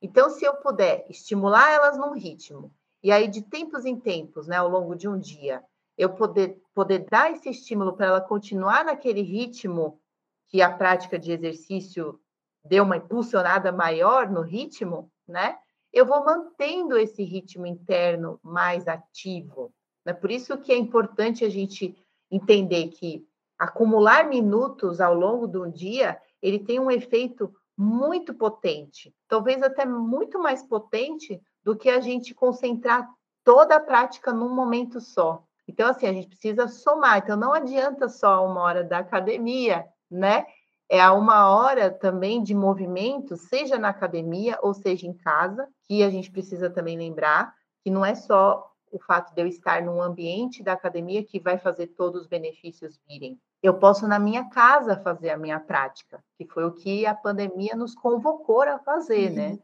Então, se eu puder estimular elas num ritmo, e aí de tempos em tempos, né, ao longo de um dia, eu poder, poder dar esse estímulo para ela continuar naquele ritmo que a prática de exercício deu uma impulsionada maior no ritmo, né? Eu vou mantendo esse ritmo interno mais ativo. Né? Por isso que é importante a gente entender que acumular minutos ao longo do dia, ele tem um efeito muito potente, talvez até muito mais potente do que a gente concentrar toda a prática num momento só. Então, assim, a gente precisa somar. Então, não adianta só uma hora da academia, né? É uma hora também de movimento, seja na academia ou seja em casa, que a gente precisa também lembrar que não é só o fato de eu estar num ambiente da academia que vai fazer todos os benefícios virem. Eu posso na minha casa fazer a minha prática, que foi o que a pandemia nos convocou a fazer, né? uhum. né?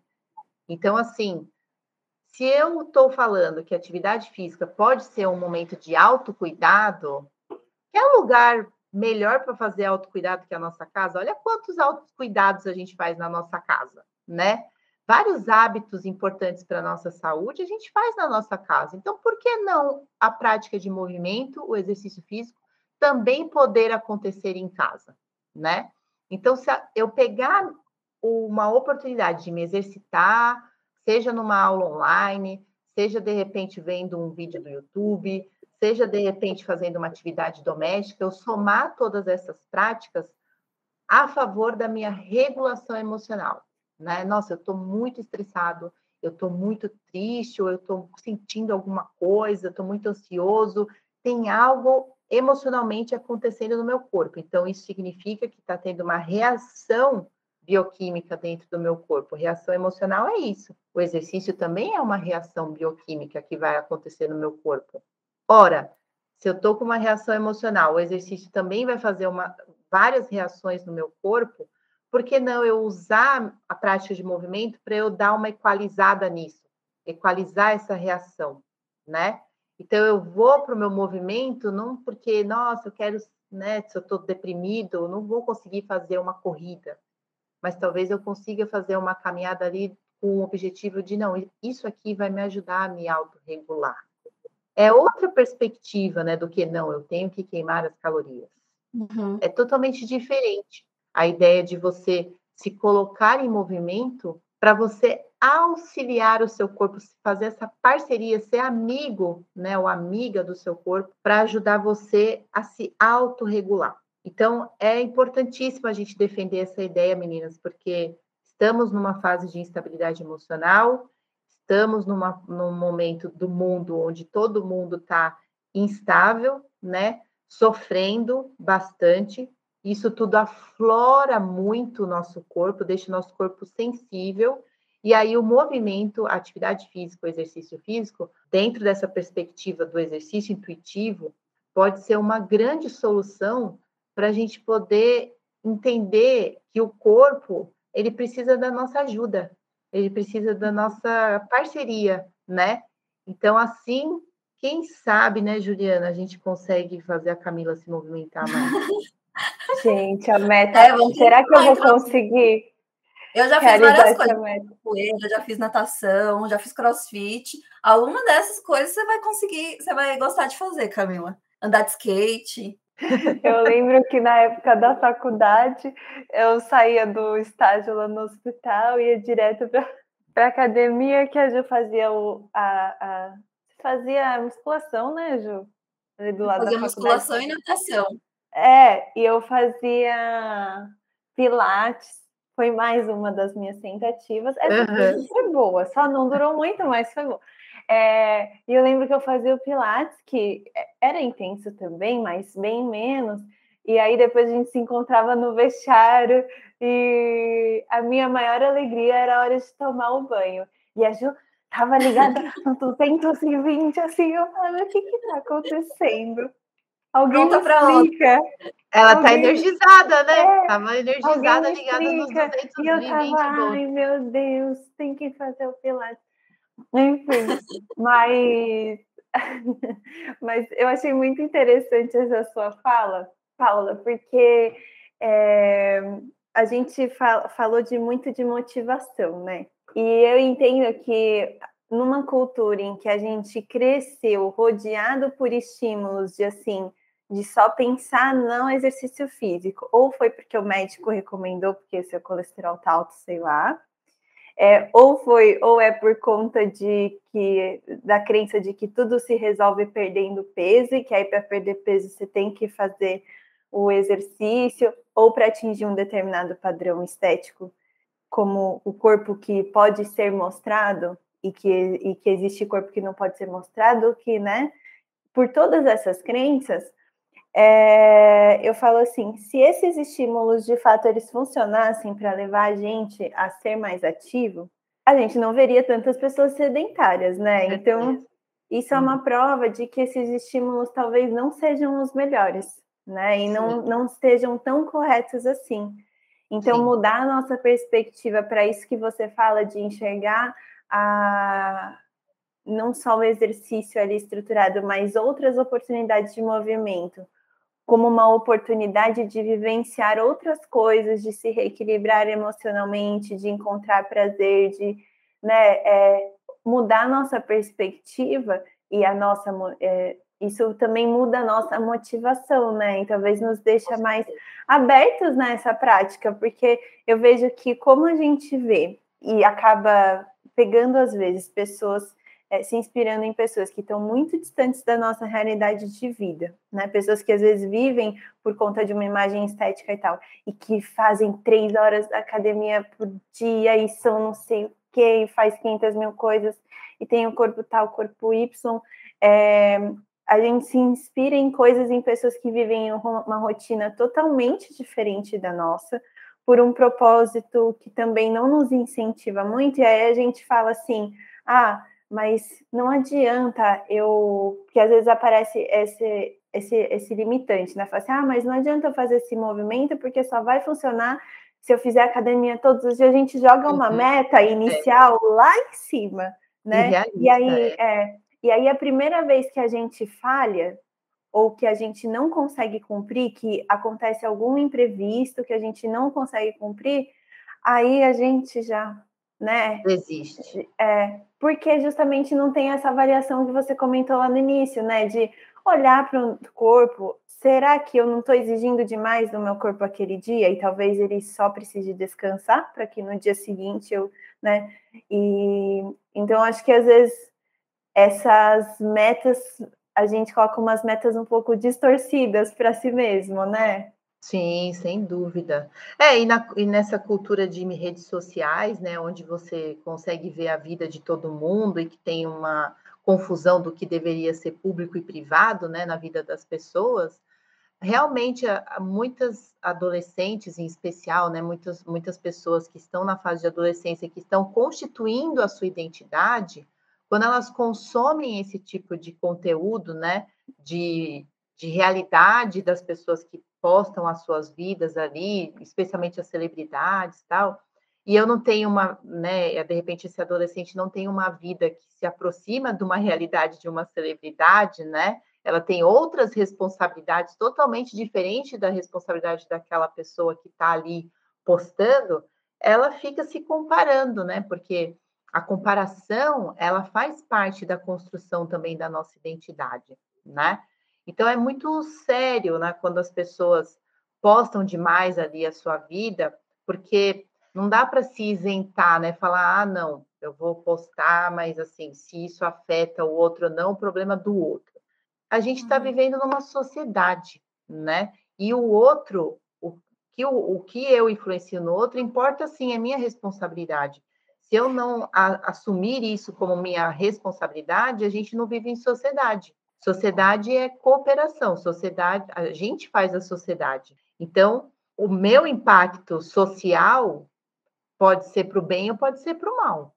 Então, assim, se eu estou falando que atividade física pode ser um momento de autocuidado, que é um lugar melhor para fazer autocuidado que a nossa casa? Olha quantos autocuidados a gente faz na nossa casa, né? Vários hábitos importantes para a nossa saúde a gente faz na nossa casa. Então, por que não a prática de movimento, o exercício físico, também poder acontecer em casa, né? Então, se eu pegar uma oportunidade de me exercitar, seja numa aula online, seja de repente vendo um vídeo do YouTube, seja de repente fazendo uma atividade doméstica, eu somar todas essas práticas a favor da minha regulação emocional né? Nossa, eu estou muito estressado, eu estou muito triste, ou eu estou sentindo alguma coisa, estou muito ansioso, tem algo emocionalmente acontecendo no meu corpo. Então, isso significa que está tendo uma reação bioquímica dentro do meu corpo. Reação emocional é isso. O exercício também é uma reação bioquímica que vai acontecer no meu corpo. Ora, se eu estou com uma reação emocional, o exercício também vai fazer uma, várias reações no meu corpo, por que não eu usar a prática de movimento para eu dar uma equalizada nisso, equalizar essa reação, né? Então eu vou para o meu movimento não porque, nossa, eu quero, né, se eu estou deprimido, eu não vou conseguir fazer uma corrida, mas talvez eu consiga fazer uma caminhada ali com o objetivo de, não, isso aqui vai me ajudar a me autorregular. É outra perspectiva, né, do que, não, eu tenho que queimar as calorias. Uhum. É totalmente diferente a ideia de você se colocar em movimento para você auxiliar o seu corpo, fazer essa parceria, ser amigo, né, ou amiga do seu corpo, para ajudar você a se autorregular. Então, é importantíssimo a gente defender essa ideia, meninas, porque estamos numa fase de instabilidade emocional, estamos numa, num momento do mundo onde todo mundo está instável, né, sofrendo bastante, isso tudo aflora muito o nosso corpo, deixa o nosso corpo sensível. E aí o movimento, a atividade física, o exercício físico, dentro dessa perspectiva do exercício intuitivo, pode ser uma grande solução para a gente poder entender que o corpo ele precisa da nossa ajuda, ele precisa da nossa parceria, né? Então, assim, quem sabe, né, Juliana, a gente consegue fazer a Camila se movimentar mais. Gente, a meta. É, será que eu vou conseguir? Eu já fiz várias coisas. Eu já fiz natação, já fiz crossfit. Alguma dessas coisas você vai conseguir, você vai gostar de fazer, Camila. Andar de skate. Eu lembro que na época da faculdade eu saía do estágio lá no hospital e ia direto para a academia que a Ju fazia o, a, a fazia musculação, né, Ju? Ali do lado fazia musculação e natação. É, e eu fazia pilates, foi mais uma das minhas tentativas. Essa uhum. foi boa, só não durou muito, mas foi boa. É, e eu lembro que eu fazia o pilates, que era intenso também, mas bem menos. E aí depois a gente se encontrava no vestiário e a minha maior alegria era a hora de tomar o banho. E a Ju tava ligada no 220, assim, eu falava, o que que tá acontecendo? Alguém Pronta para explica. Ela tá Alguém... tá energizada, né? É. Tava energizada, ligada nos 220 E eu tava, ai meu Deus, tem que fazer o pilates. Enfim, mas... mas eu achei muito interessante essa sua fala, Paula, porque é, a gente fala, falou de muito de motivação, né? E eu entendo que numa cultura em que a gente cresceu rodeado por estímulos de assim, de só pensar no exercício físico, ou foi porque o médico recomendou porque seu colesterol tá alto, sei lá, é, ou foi, ou é por conta de que da crença de que tudo se resolve perdendo peso e que aí para perder peso você tem que fazer o exercício ou para atingir um determinado padrão estético, como o corpo que pode ser mostrado e que, e que existe corpo que não pode ser mostrado, que, né? Por todas essas crenças, é, eu falo assim: se esses estímulos de fato eles funcionassem para levar a gente a ser mais ativo, a gente não veria tantas pessoas sedentárias, né? Então, isso é uma uhum. prova de que esses estímulos talvez não sejam os melhores, né? E não, não estejam tão corretos assim. Então, Sim. mudar a nossa perspectiva para isso que você fala de enxergar a, não só o exercício ali estruturado, mas outras oportunidades de movimento, como uma oportunidade de vivenciar outras coisas, de se reequilibrar emocionalmente, de encontrar prazer, de né, é, mudar a nossa perspectiva e a nossa é, isso também muda a nossa motivação, né? E talvez nos deixa mais abertos nessa prática, porque eu vejo que como a gente vê e acaba pegando às vezes pessoas é, se inspirando em pessoas que estão muito distantes da nossa realidade de vida, né? Pessoas que às vezes vivem por conta de uma imagem estética e tal, e que fazem três horas da academia por dia e são não sei o que, e faz 500 mil coisas, e tem o corpo tal, corpo Y. É, a gente se inspira em coisas, em pessoas que vivem uma rotina totalmente diferente da nossa, por um propósito que também não nos incentiva muito, e aí a gente fala assim: ah, mas não adianta eu. Porque às vezes aparece esse, esse, esse limitante, né? Fala assim, ah, mas não adianta eu fazer esse movimento porque só vai funcionar se eu fizer academia todos os dias. A gente joga uma uhum. meta inicial é. lá em cima, né? E aí, é. é. e aí a primeira vez que a gente falha ou que a gente não consegue cumprir, que acontece algum imprevisto que a gente não consegue cumprir, aí a gente já né? Existe. É, porque justamente não tem essa variação que você comentou lá no início, né? De olhar para o corpo, será que eu não estou exigindo demais do meu corpo aquele dia e talvez ele só precise descansar para que no dia seguinte eu, né? E então acho que às vezes essas metas a gente coloca umas metas um pouco distorcidas para si mesmo, né? Sim, sem dúvida. É, e, na, e nessa cultura de redes sociais, né, onde você consegue ver a vida de todo mundo e que tem uma confusão do que deveria ser público e privado, né, na vida das pessoas, realmente muitas adolescentes em especial, né, muitas, muitas pessoas que estão na fase de adolescência, que estão constituindo a sua identidade, quando elas consomem esse tipo de conteúdo, né, de, de realidade das pessoas que postam as suas vidas ali, especialmente as celebridades tal, e eu não tenho uma, né, de repente esse adolescente não tem uma vida que se aproxima de uma realidade de uma celebridade, né? Ela tem outras responsabilidades totalmente diferentes da responsabilidade daquela pessoa que está ali postando, ela fica se comparando, né? Porque a comparação, ela faz parte da construção também da nossa identidade, né? Então é muito sério, né, quando as pessoas postam demais ali a sua vida, porque não dá para se isentar, né? Falar, ah, não, eu vou postar, mas assim, se isso afeta o outro ou não, o problema do outro. A gente está uhum. vivendo numa sociedade, né? E o outro, o que, o, o que eu influencio no outro, importa sim, é minha responsabilidade. Se eu não a, assumir isso como minha responsabilidade, a gente não vive em sociedade. Sociedade é cooperação, sociedade, a gente faz a sociedade. Então, o meu impacto social pode ser para o bem ou pode ser para o mal.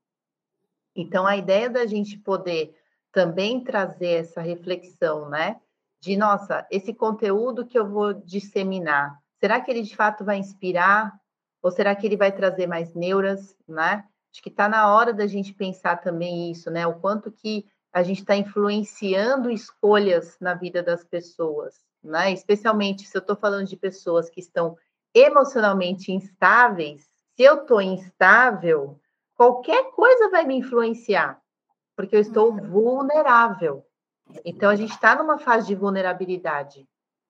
Então, a ideia da gente poder também trazer essa reflexão, né? De, nossa, esse conteúdo que eu vou disseminar, será que ele de fato vai inspirar? Ou será que ele vai trazer mais neuras, né? Acho que está na hora da gente pensar também isso, né? O quanto que a gente está influenciando escolhas na vida das pessoas, né? Especialmente se eu estou falando de pessoas que estão emocionalmente instáveis, se eu estou instável, qualquer coisa vai me influenciar, porque eu estou uhum. vulnerável. Então, a gente está numa fase de vulnerabilidade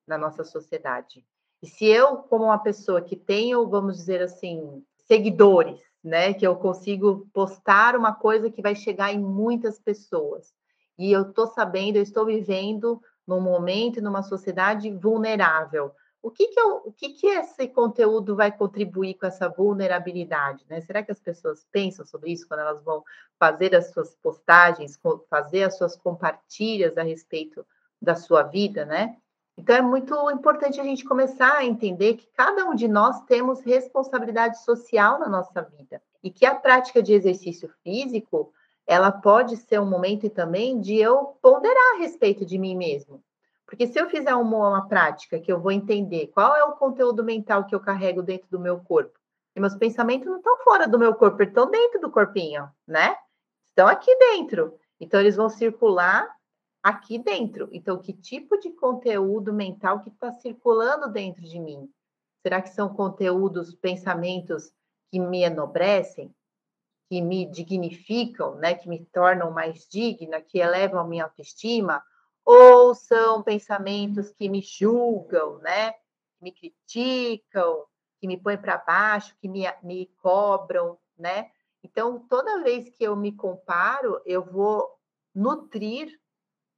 na nossa sociedade. E se eu, como uma pessoa que tenho, vamos dizer assim, seguidores, né? Que eu consigo postar uma coisa que vai chegar em muitas pessoas. E eu estou sabendo, eu estou vivendo num momento, numa sociedade vulnerável. O que que, eu, o que que esse conteúdo vai contribuir com essa vulnerabilidade? Né? Será que as pessoas pensam sobre isso quando elas vão fazer as suas postagens, fazer as suas compartilhas a respeito da sua vida, né? Então é muito importante a gente começar a entender que cada um de nós temos responsabilidade social na nossa vida. E que a prática de exercício físico, ela pode ser um momento também de eu ponderar a respeito de mim mesmo. Porque se eu fizer uma, uma prática que eu vou entender qual é o conteúdo mental que eu carrego dentro do meu corpo, e meus pensamentos não estão fora do meu corpo, estão dentro do corpinho, né? Estão aqui dentro. Então, eles vão circular aqui dentro. Então, que tipo de conteúdo mental que está circulando dentro de mim? Será que são conteúdos, pensamentos que me enobrecem, que me dignificam, né, que me tornam mais digna, que elevam a minha autoestima? Ou são pensamentos que me julgam, né, me criticam, que me põem para baixo, que me, me cobram, né? Então, toda vez que eu me comparo, eu vou nutrir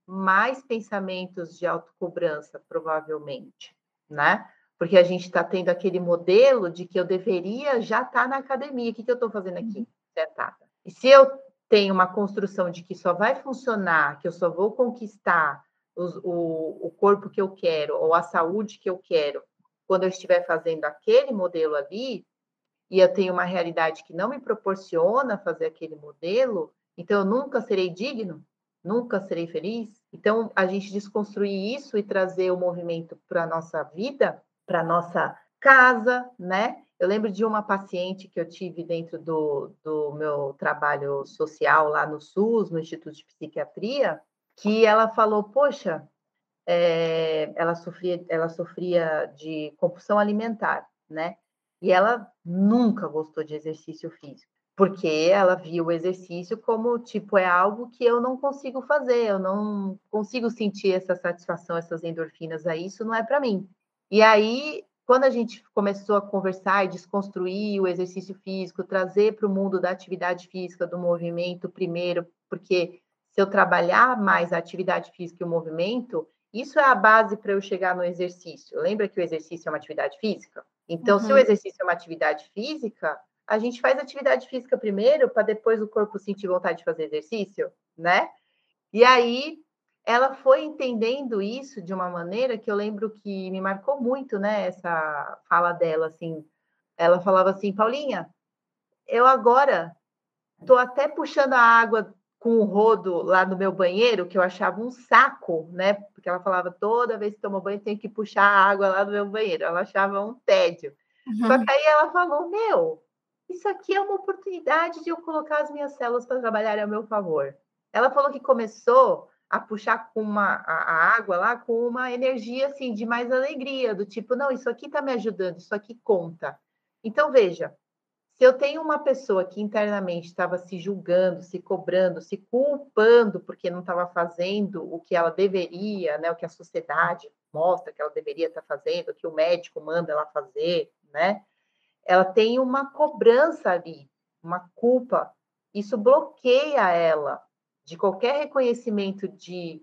mais pensamentos de autocobrança, provavelmente, né? Porque a gente está tendo aquele modelo de que eu deveria já estar tá na academia. O que, que eu estou fazendo aqui, uhum. sentada? E se eu tenho uma construção de que só vai funcionar, que eu só vou conquistar os, o, o corpo que eu quero, ou a saúde que eu quero, quando eu estiver fazendo aquele modelo ali, e eu tenho uma realidade que não me proporciona fazer aquele modelo, então eu nunca serei digno, nunca serei feliz. Então, a gente desconstruir isso e trazer o movimento para a nossa vida, para a nossa casa, né? Eu lembro de uma paciente que eu tive dentro do, do meu trabalho social lá no SUS, no Instituto de Psiquiatria, que ela falou: Poxa, é, ela, sofria, ela sofria de compulsão alimentar, né? E ela nunca gostou de exercício físico porque ela viu o exercício como tipo é algo que eu não consigo fazer, eu não consigo sentir essa satisfação, essas endorfinas aí, isso não é para mim. E aí, quando a gente começou a conversar e desconstruir o exercício físico, trazer para o mundo da atividade física, do movimento primeiro, porque se eu trabalhar mais a atividade física e o movimento, isso é a base para eu chegar no exercício. Lembra que o exercício é uma atividade física? Então, uhum. se o exercício é uma atividade física, a gente faz atividade física primeiro para depois o corpo sentir vontade de fazer exercício, né? E aí ela foi entendendo isso de uma maneira que eu lembro que me marcou muito, né? Essa fala dela, assim, ela falava assim, Paulinha, eu agora estou até puxando a água com o rodo lá no meu banheiro, que eu achava um saco, né? Porque ela falava toda vez que toma banho tem que puxar a água lá no meu banheiro. Ela achava um tédio. Uhum. Só que aí ela falou: Meu, isso aqui é uma oportunidade de eu colocar as minhas células para trabalharem a meu favor. Ela falou que começou a puxar com uma, a, a água lá com uma energia assim de mais alegria, do tipo, não, isso aqui está me ajudando, isso aqui conta. Então, veja, se eu tenho uma pessoa que internamente estava se julgando, se cobrando, se culpando porque não estava fazendo o que ela deveria, né, o que a sociedade mostra que ela deveria estar tá fazendo, o que o médico manda ela fazer, né? Ela tem uma cobrança ali, uma culpa. Isso bloqueia ela de qualquer reconhecimento de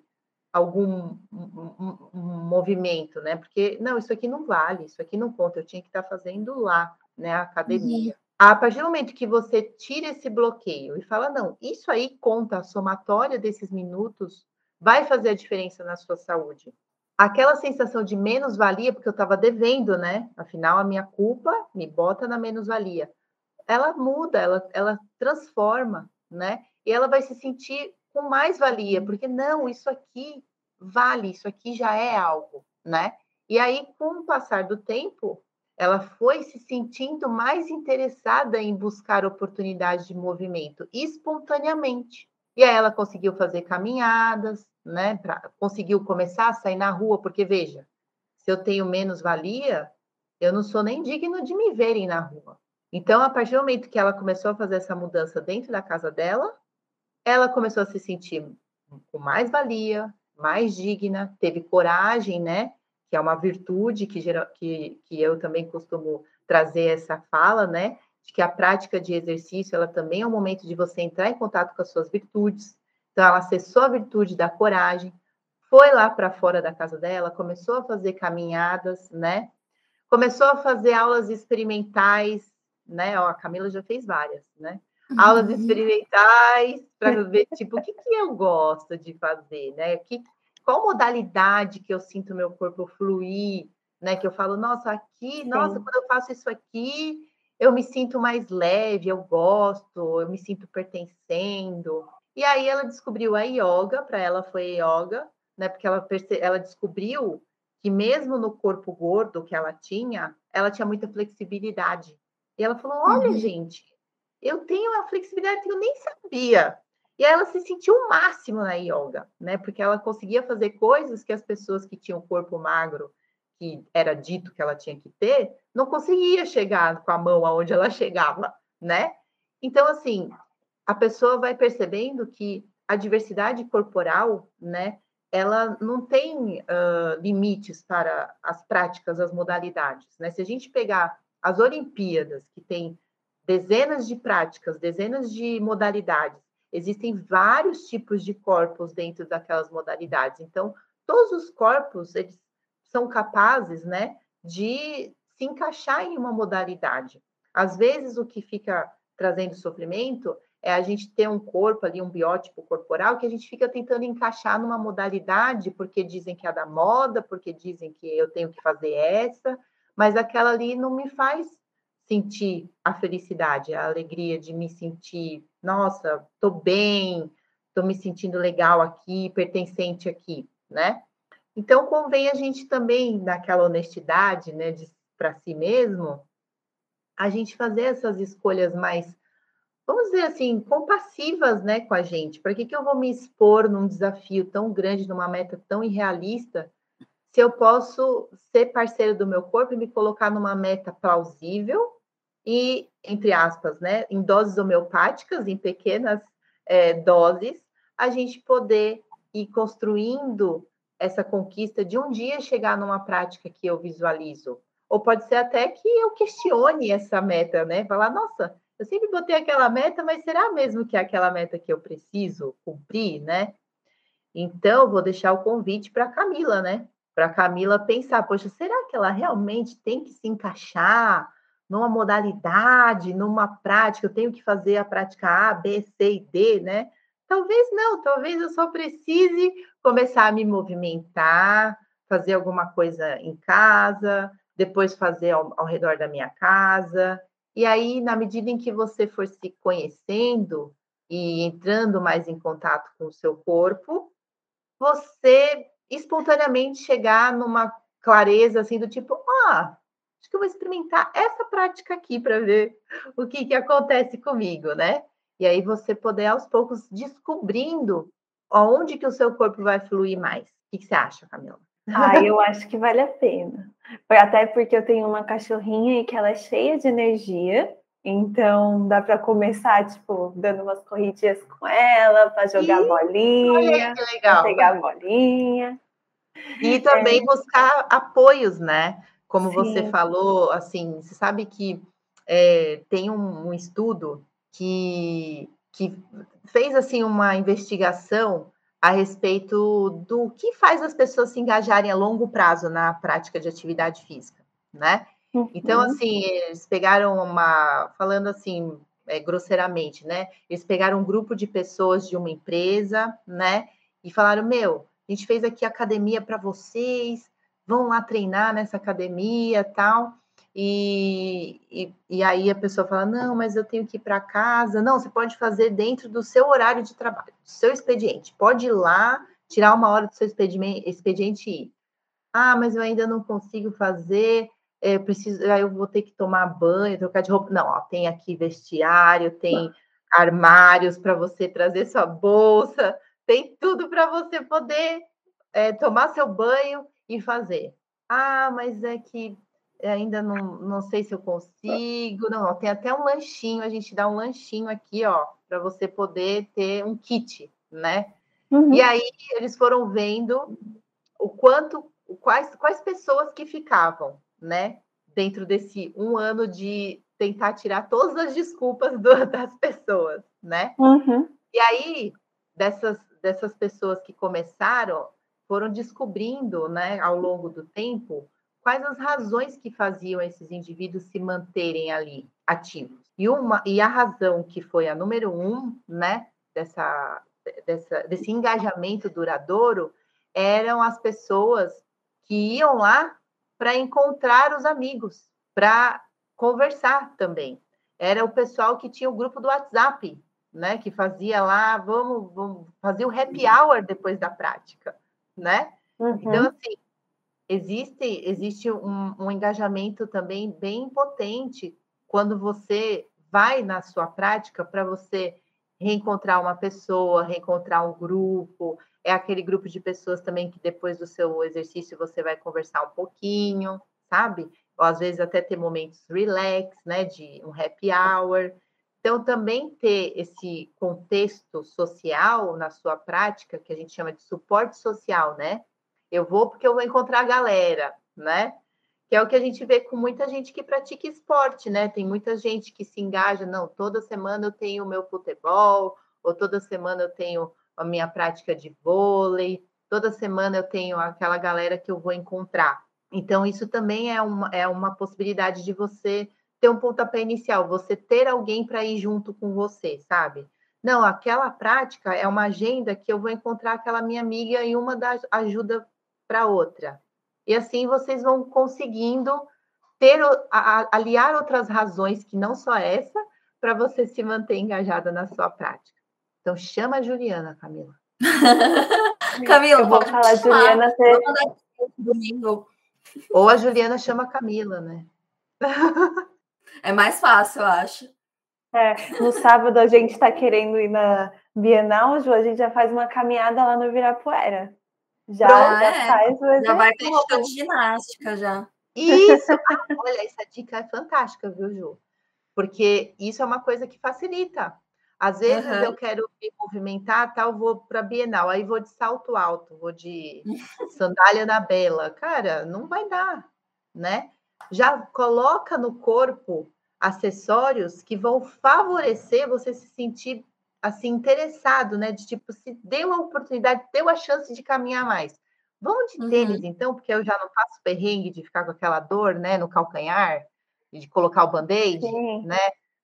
algum um, um movimento, né? Porque não, isso aqui não vale, isso aqui não conta, eu tinha que estar fazendo lá, né? A academia. Uhum. A partir do momento que você tira esse bloqueio e fala, não, isso aí conta, a somatória desses minutos vai fazer a diferença na sua saúde aquela sensação de menos-valia, porque eu estava devendo, né? Afinal, a minha culpa me bota na menos-valia. Ela muda, ela, ela transforma, né? E ela vai se sentir com mais valia, porque não, isso aqui vale, isso aqui já é algo, né? E aí, com o passar do tempo, ela foi se sentindo mais interessada em buscar oportunidades de movimento espontaneamente. E aí ela conseguiu fazer caminhadas, né? Pra, conseguiu começar a sair na rua, porque veja, se eu tenho menos valia, eu não sou nem digno de me verem na rua. Então, a partir do momento que ela começou a fazer essa mudança dentro da casa dela, ela começou a se sentir com mais valia, mais digna, teve coragem, né? Que é uma virtude que, que, que eu também costumo trazer essa fala, né? De que a prática de exercício, ela também é um momento de você entrar em contato com as suas virtudes, então, ela acessou a virtude da coragem, foi lá para fora da casa dela, começou a fazer caminhadas, né? Começou a fazer aulas experimentais, né? Ó, a Camila já fez várias, né? Uhum. Aulas experimentais para ver, tipo, o que, que eu gosto de fazer, né? Que, qual modalidade que eu sinto meu corpo fluir, né? Que eu falo, nossa, aqui, Sim. nossa, quando eu faço isso aqui, eu me sinto mais leve, eu gosto, eu me sinto pertencendo. E aí ela descobriu a yoga, para ela foi yoga, né? Porque ela, perce... ela descobriu que mesmo no corpo gordo que ela tinha, ela tinha muita flexibilidade. E ela falou: Olha, uhum. gente, eu tenho uma flexibilidade que eu nem sabia. E ela se sentiu o máximo na yoga, né? Porque ela conseguia fazer coisas que as pessoas que tinham corpo magro, que era dito que ela tinha que ter, não conseguia chegar com a mão aonde ela chegava, né? Então, assim, a pessoa vai percebendo que a diversidade corporal, né? Ela não tem uh, limites para as práticas, as modalidades, né? Se a gente pegar as Olimpíadas, que tem dezenas de práticas, dezenas de modalidades, existem vários tipos de corpos dentro daquelas modalidades. Então, todos os corpos eles são capazes, né, de se encaixar em uma modalidade. Às vezes, o que fica trazendo sofrimento é a gente ter um corpo ali, um biótipo corporal, que a gente fica tentando encaixar numa modalidade, porque dizem que é da moda, porque dizem que eu tenho que fazer essa, mas aquela ali não me faz sentir a felicidade, a alegria de me sentir, nossa, tô bem, tô me sentindo legal aqui, pertencente aqui, né? Então convém a gente também naquela honestidade, né, para si mesmo, a gente fazer essas escolhas mais, vamos dizer assim, compassivas, né, com a gente. Para que que eu vou me expor num desafio tão grande, numa meta tão irrealista, se eu posso ser parceiro do meu corpo e me colocar numa meta plausível e, entre aspas, né, em doses homeopáticas, em pequenas é, doses, a gente poder ir construindo essa conquista de um dia chegar numa prática que eu visualizo. Ou pode ser até que eu questione essa meta, né? Falar, nossa, eu sempre botei aquela meta, mas será mesmo que é aquela meta que eu preciso cumprir, né? Então, vou deixar o convite para Camila, né? Para Camila pensar, poxa, será que ela realmente tem que se encaixar numa modalidade, numa prática, eu tenho que fazer a prática A, B, C e D, né? Talvez não, talvez eu só precise começar a me movimentar, fazer alguma coisa em casa, depois fazer ao, ao redor da minha casa. E aí, na medida em que você for se conhecendo e entrando mais em contato com o seu corpo, você espontaneamente chegar numa clareza assim do tipo, ah, acho que eu vou experimentar essa prática aqui para ver o que, que acontece comigo, né? E aí você poder aos poucos descobrindo aonde que o seu corpo vai fluir mais. O que, que você acha, Camila? Ah, eu acho que vale a pena. Até porque eu tenho uma cachorrinha e que ela é cheia de energia. Então dá para começar, tipo, dando umas corridinhas com ela, para jogar Ih, bolinha, pegar bolinha. E também é. buscar apoios, né? Como Sim. você falou, assim, você sabe que é, tem um, um, estudo que, que fez assim uma investigação a respeito do que faz as pessoas se engajarem a longo prazo na prática de atividade física, né? Então, uhum. Então, assim, eles pegaram uma, falando assim, é, grosseiramente, né? Eles pegaram um grupo de pessoas de uma empresa, né? E falaram: Meu, a gente fez aqui academia para vocês, vão lá treinar nessa academia tal. E, e, e, aí a pessoa fala: não, mas eu tenho que ir para casa. Não, você pode fazer dentro do seu horário de trabalho, do seu expediente. Pode ir lá, tirar uma hora do seu expediente e ir. Ah, mas eu ainda não consigo fazer. Eu preciso, aí eu vou ter que tomar banho, trocar de roupa. Não, ó, tem aqui vestiário, tem armários para você trazer sua bolsa, tem tudo para você poder é, tomar seu banho e fazer. Ah, mas é que ainda não, não sei se eu consigo. Não, tem até um lanchinho, a gente dá um lanchinho aqui, ó, para você poder ter um kit, né? Uhum. E aí eles foram vendo o quanto, quais, quais pessoas que ficavam, né? Dentro desse um ano de tentar tirar todas as desculpas do, das pessoas, né? Uhum. E aí, dessas, dessas pessoas que começaram, foram descobrindo, né, ao longo do tempo, quais as razões que faziam esses indivíduos se manterem ali ativos. E, uma, e a razão que foi a número um, né, dessa, dessa, desse engajamento duradouro, eram as pessoas que iam lá para encontrar os amigos, para conversar também. Era o pessoal que tinha o grupo do WhatsApp, né? Que fazia lá, vamos, vamos fazer o happy hour depois da prática, né? Uhum. Então, assim, existe, existe um, um engajamento também bem potente quando você vai na sua prática para você reencontrar uma pessoa, reencontrar um grupo, é aquele grupo de pessoas também que depois do seu exercício você vai conversar um pouquinho, sabe? Ou às vezes até ter momentos relax, né, de um happy hour. Então, também ter esse contexto social na sua prática, que a gente chama de suporte social, né? Eu vou porque eu vou encontrar a galera, né? Que é o que a gente vê com muita gente que pratica esporte, né? Tem muita gente que se engaja, não, toda semana eu tenho o meu futebol, ou toda semana eu tenho a minha prática de vôlei, toda semana eu tenho aquela galera que eu vou encontrar. Então, isso também é uma, é uma possibilidade de você ter um pontapé inicial, você ter alguém para ir junto com você, sabe? Não, aquela prática é uma agenda que eu vou encontrar aquela minha amiga e uma dá ajuda para outra. E assim vocês vão conseguindo ter a, a, aliar outras razões que não só essa para você se manter engajada na sua prática. Então chama a Juliana, Camila. Camila, eu vou falar Juliana domingo. Ou a Juliana chama a Camila, né? É mais fácil, eu acho. É, no sábado a gente está querendo ir na Bienal, Ju, a gente já faz uma caminhada lá no Virapuera. Já, já é. faz o Já vai de ginástica já. Isso! Ah, olha, essa dica é fantástica, viu, Ju? Porque isso é uma coisa que facilita. Às vezes uhum. eu quero me movimentar, tal, vou para Bienal, aí vou de salto alto, vou de sandália na bela. Cara, não vai dar, né? Já coloca no corpo acessórios que vão favorecer você se sentir assim interessado, né? De tipo, se deu a oportunidade, deu a chance de caminhar mais. Vamos de tênis, uhum. então, porque eu já não faço perrengue de ficar com aquela dor, né, no calcanhar, de colocar o band-aid, né?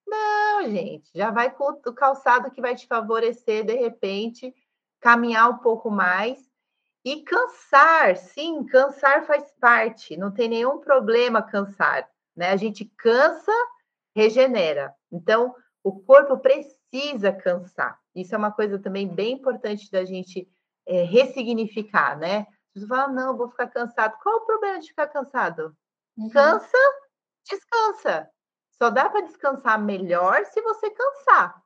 Não, gente, já vai com o calçado que vai te favorecer, de repente, caminhar um pouco mais e cansar. Sim, cansar faz parte, não tem nenhum problema cansar, né? A gente cansa, regenera. Então, o corpo precisa cansar. Isso é uma coisa também bem importante da gente é, ressignificar, né? Você fala, não, vou ficar cansado. Qual o problema de ficar cansado? Uhum. Cansa, descansa. Só dá para descansar melhor se você cansar.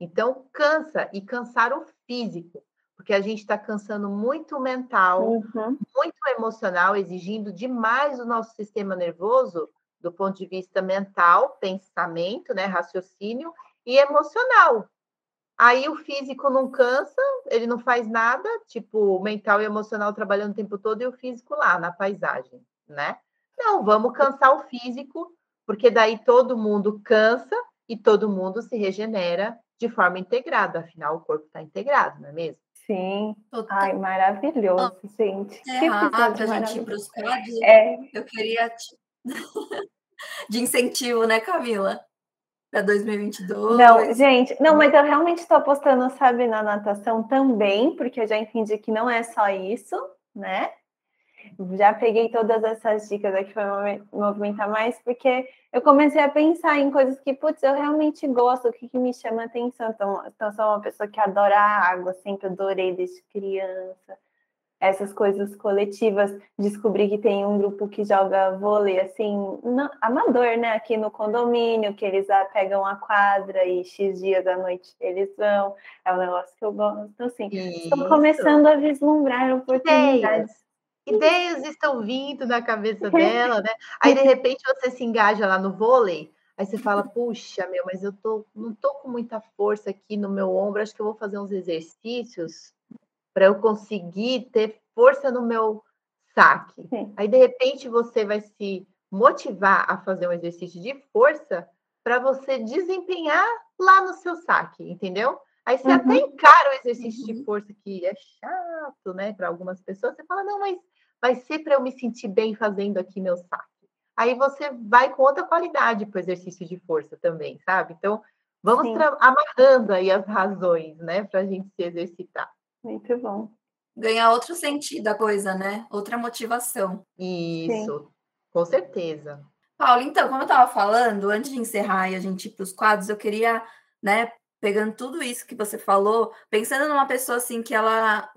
Então, cansa e cansar o físico, porque a gente está cansando muito o mental, uhum. muito emocional, exigindo demais o nosso sistema nervoso do ponto de vista mental, pensamento, né, raciocínio e emocional. Aí o físico não cansa, ele não faz nada, tipo, mental e emocional trabalhando o tempo todo e o físico lá na paisagem, né? Não, vamos cansar o físico porque daí todo mundo cansa e todo mundo se regenera de forma integrada, afinal o corpo está integrado, não é mesmo? Sim. Ai, maravilhoso, oh, gente. É que rápido a gente ir para os quadros. É. Eu queria te... de incentivo, né, Camila? Para 2022. Não, gente, não, mas eu realmente estou apostando, sabe, na natação também, porque eu já entendi que não é só isso, né? já peguei todas essas dicas aqui para movimentar mais, porque eu comecei a pensar em coisas que, putz, eu realmente gosto, o que, que me chama atenção. Então, então, sou uma pessoa que adora água, sempre adorei desde criança. Essas coisas coletivas, descobri que tem um grupo que joga vôlei, assim, não, amador, né? Aqui no condomínio, que eles ah, pegam a quadra e X dias da noite eles vão. É um negócio que eu gosto. Então, assim, estou começando a vislumbrar oportunidades ideias estão vindo na cabeça dela, né? Aí de repente você se engaja lá no vôlei, aí você fala, puxa, meu, mas eu tô, não tô com muita força aqui no meu ombro, acho que eu vou fazer uns exercícios para eu conseguir ter força no meu saque. Sim. Aí de repente você vai se motivar a fazer um exercício de força para você desempenhar lá no seu saque, entendeu? Aí você uhum. até encara o exercício uhum. de força que é chato, né, para algumas pessoas. Você fala, não, mas vai ser para eu me sentir bem fazendo aqui meu saque. Aí você vai com outra qualidade para o exercício de força também, sabe? Então, vamos amarrando aí as razões, né, para a gente se exercitar. Muito bom. Ganhar outro sentido a coisa, né? Outra motivação. Isso, Sim. com certeza. Paulo, então, como eu estava falando, antes de encerrar e a gente ir para os quadros, eu queria, né, pegando tudo isso que você falou, pensando numa pessoa assim que ela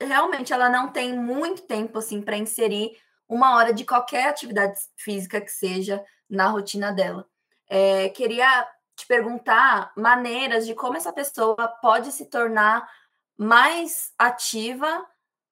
realmente ela não tem muito tempo assim para inserir uma hora de qualquer atividade física que seja na rotina dela. É, queria te perguntar maneiras de como essa pessoa pode se tornar mais ativa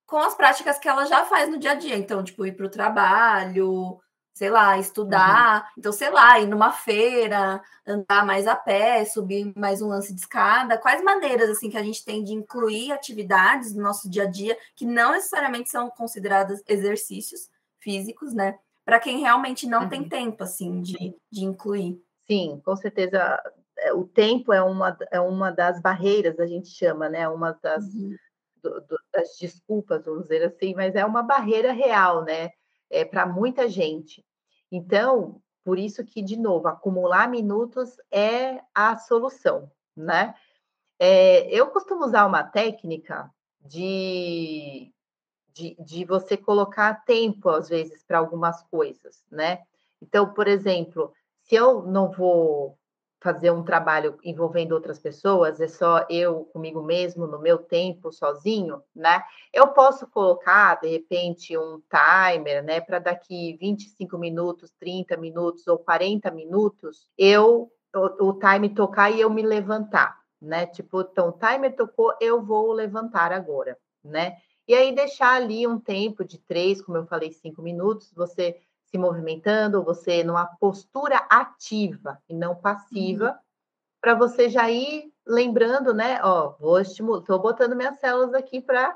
com as práticas que ela já faz no dia a dia. Então, tipo, ir para o trabalho, sei lá, estudar. Uhum. Então, sei lá, ir numa feira, andar mais a pé, subir mais um lance de escada. Quais maneiras, assim, que a gente tem de incluir atividades no nosso dia a dia que não necessariamente são consideradas exercícios físicos, né? Para quem realmente não uhum. tem tempo, assim, de, de incluir. Sim, com certeza. O tempo é uma, é uma das barreiras, a gente chama, né? Uma das, uhum. do, do, das desculpas, vamos dizer assim, mas é uma barreira real, né? É, para muita gente. Então, por isso que, de novo, acumular minutos é a solução, né? É, eu costumo usar uma técnica de, de, de você colocar tempo, às vezes, para algumas coisas, né? Então, por exemplo, se eu não vou fazer um trabalho envolvendo outras pessoas, é só eu comigo mesmo, no meu tempo, sozinho, né? Eu posso colocar, de repente, um timer, né, para daqui 25 minutos, 30 minutos ou 40 minutos, eu o, o timer tocar e eu me levantar, né? Tipo, então, o timer tocou, eu vou levantar agora, né? E aí deixar ali um tempo de três, como eu falei, cinco minutos, você se movimentando, você numa postura ativa e não passiva, uhum. para você já ir lembrando, né? Ó, vou estimular, estou botando minhas células aqui para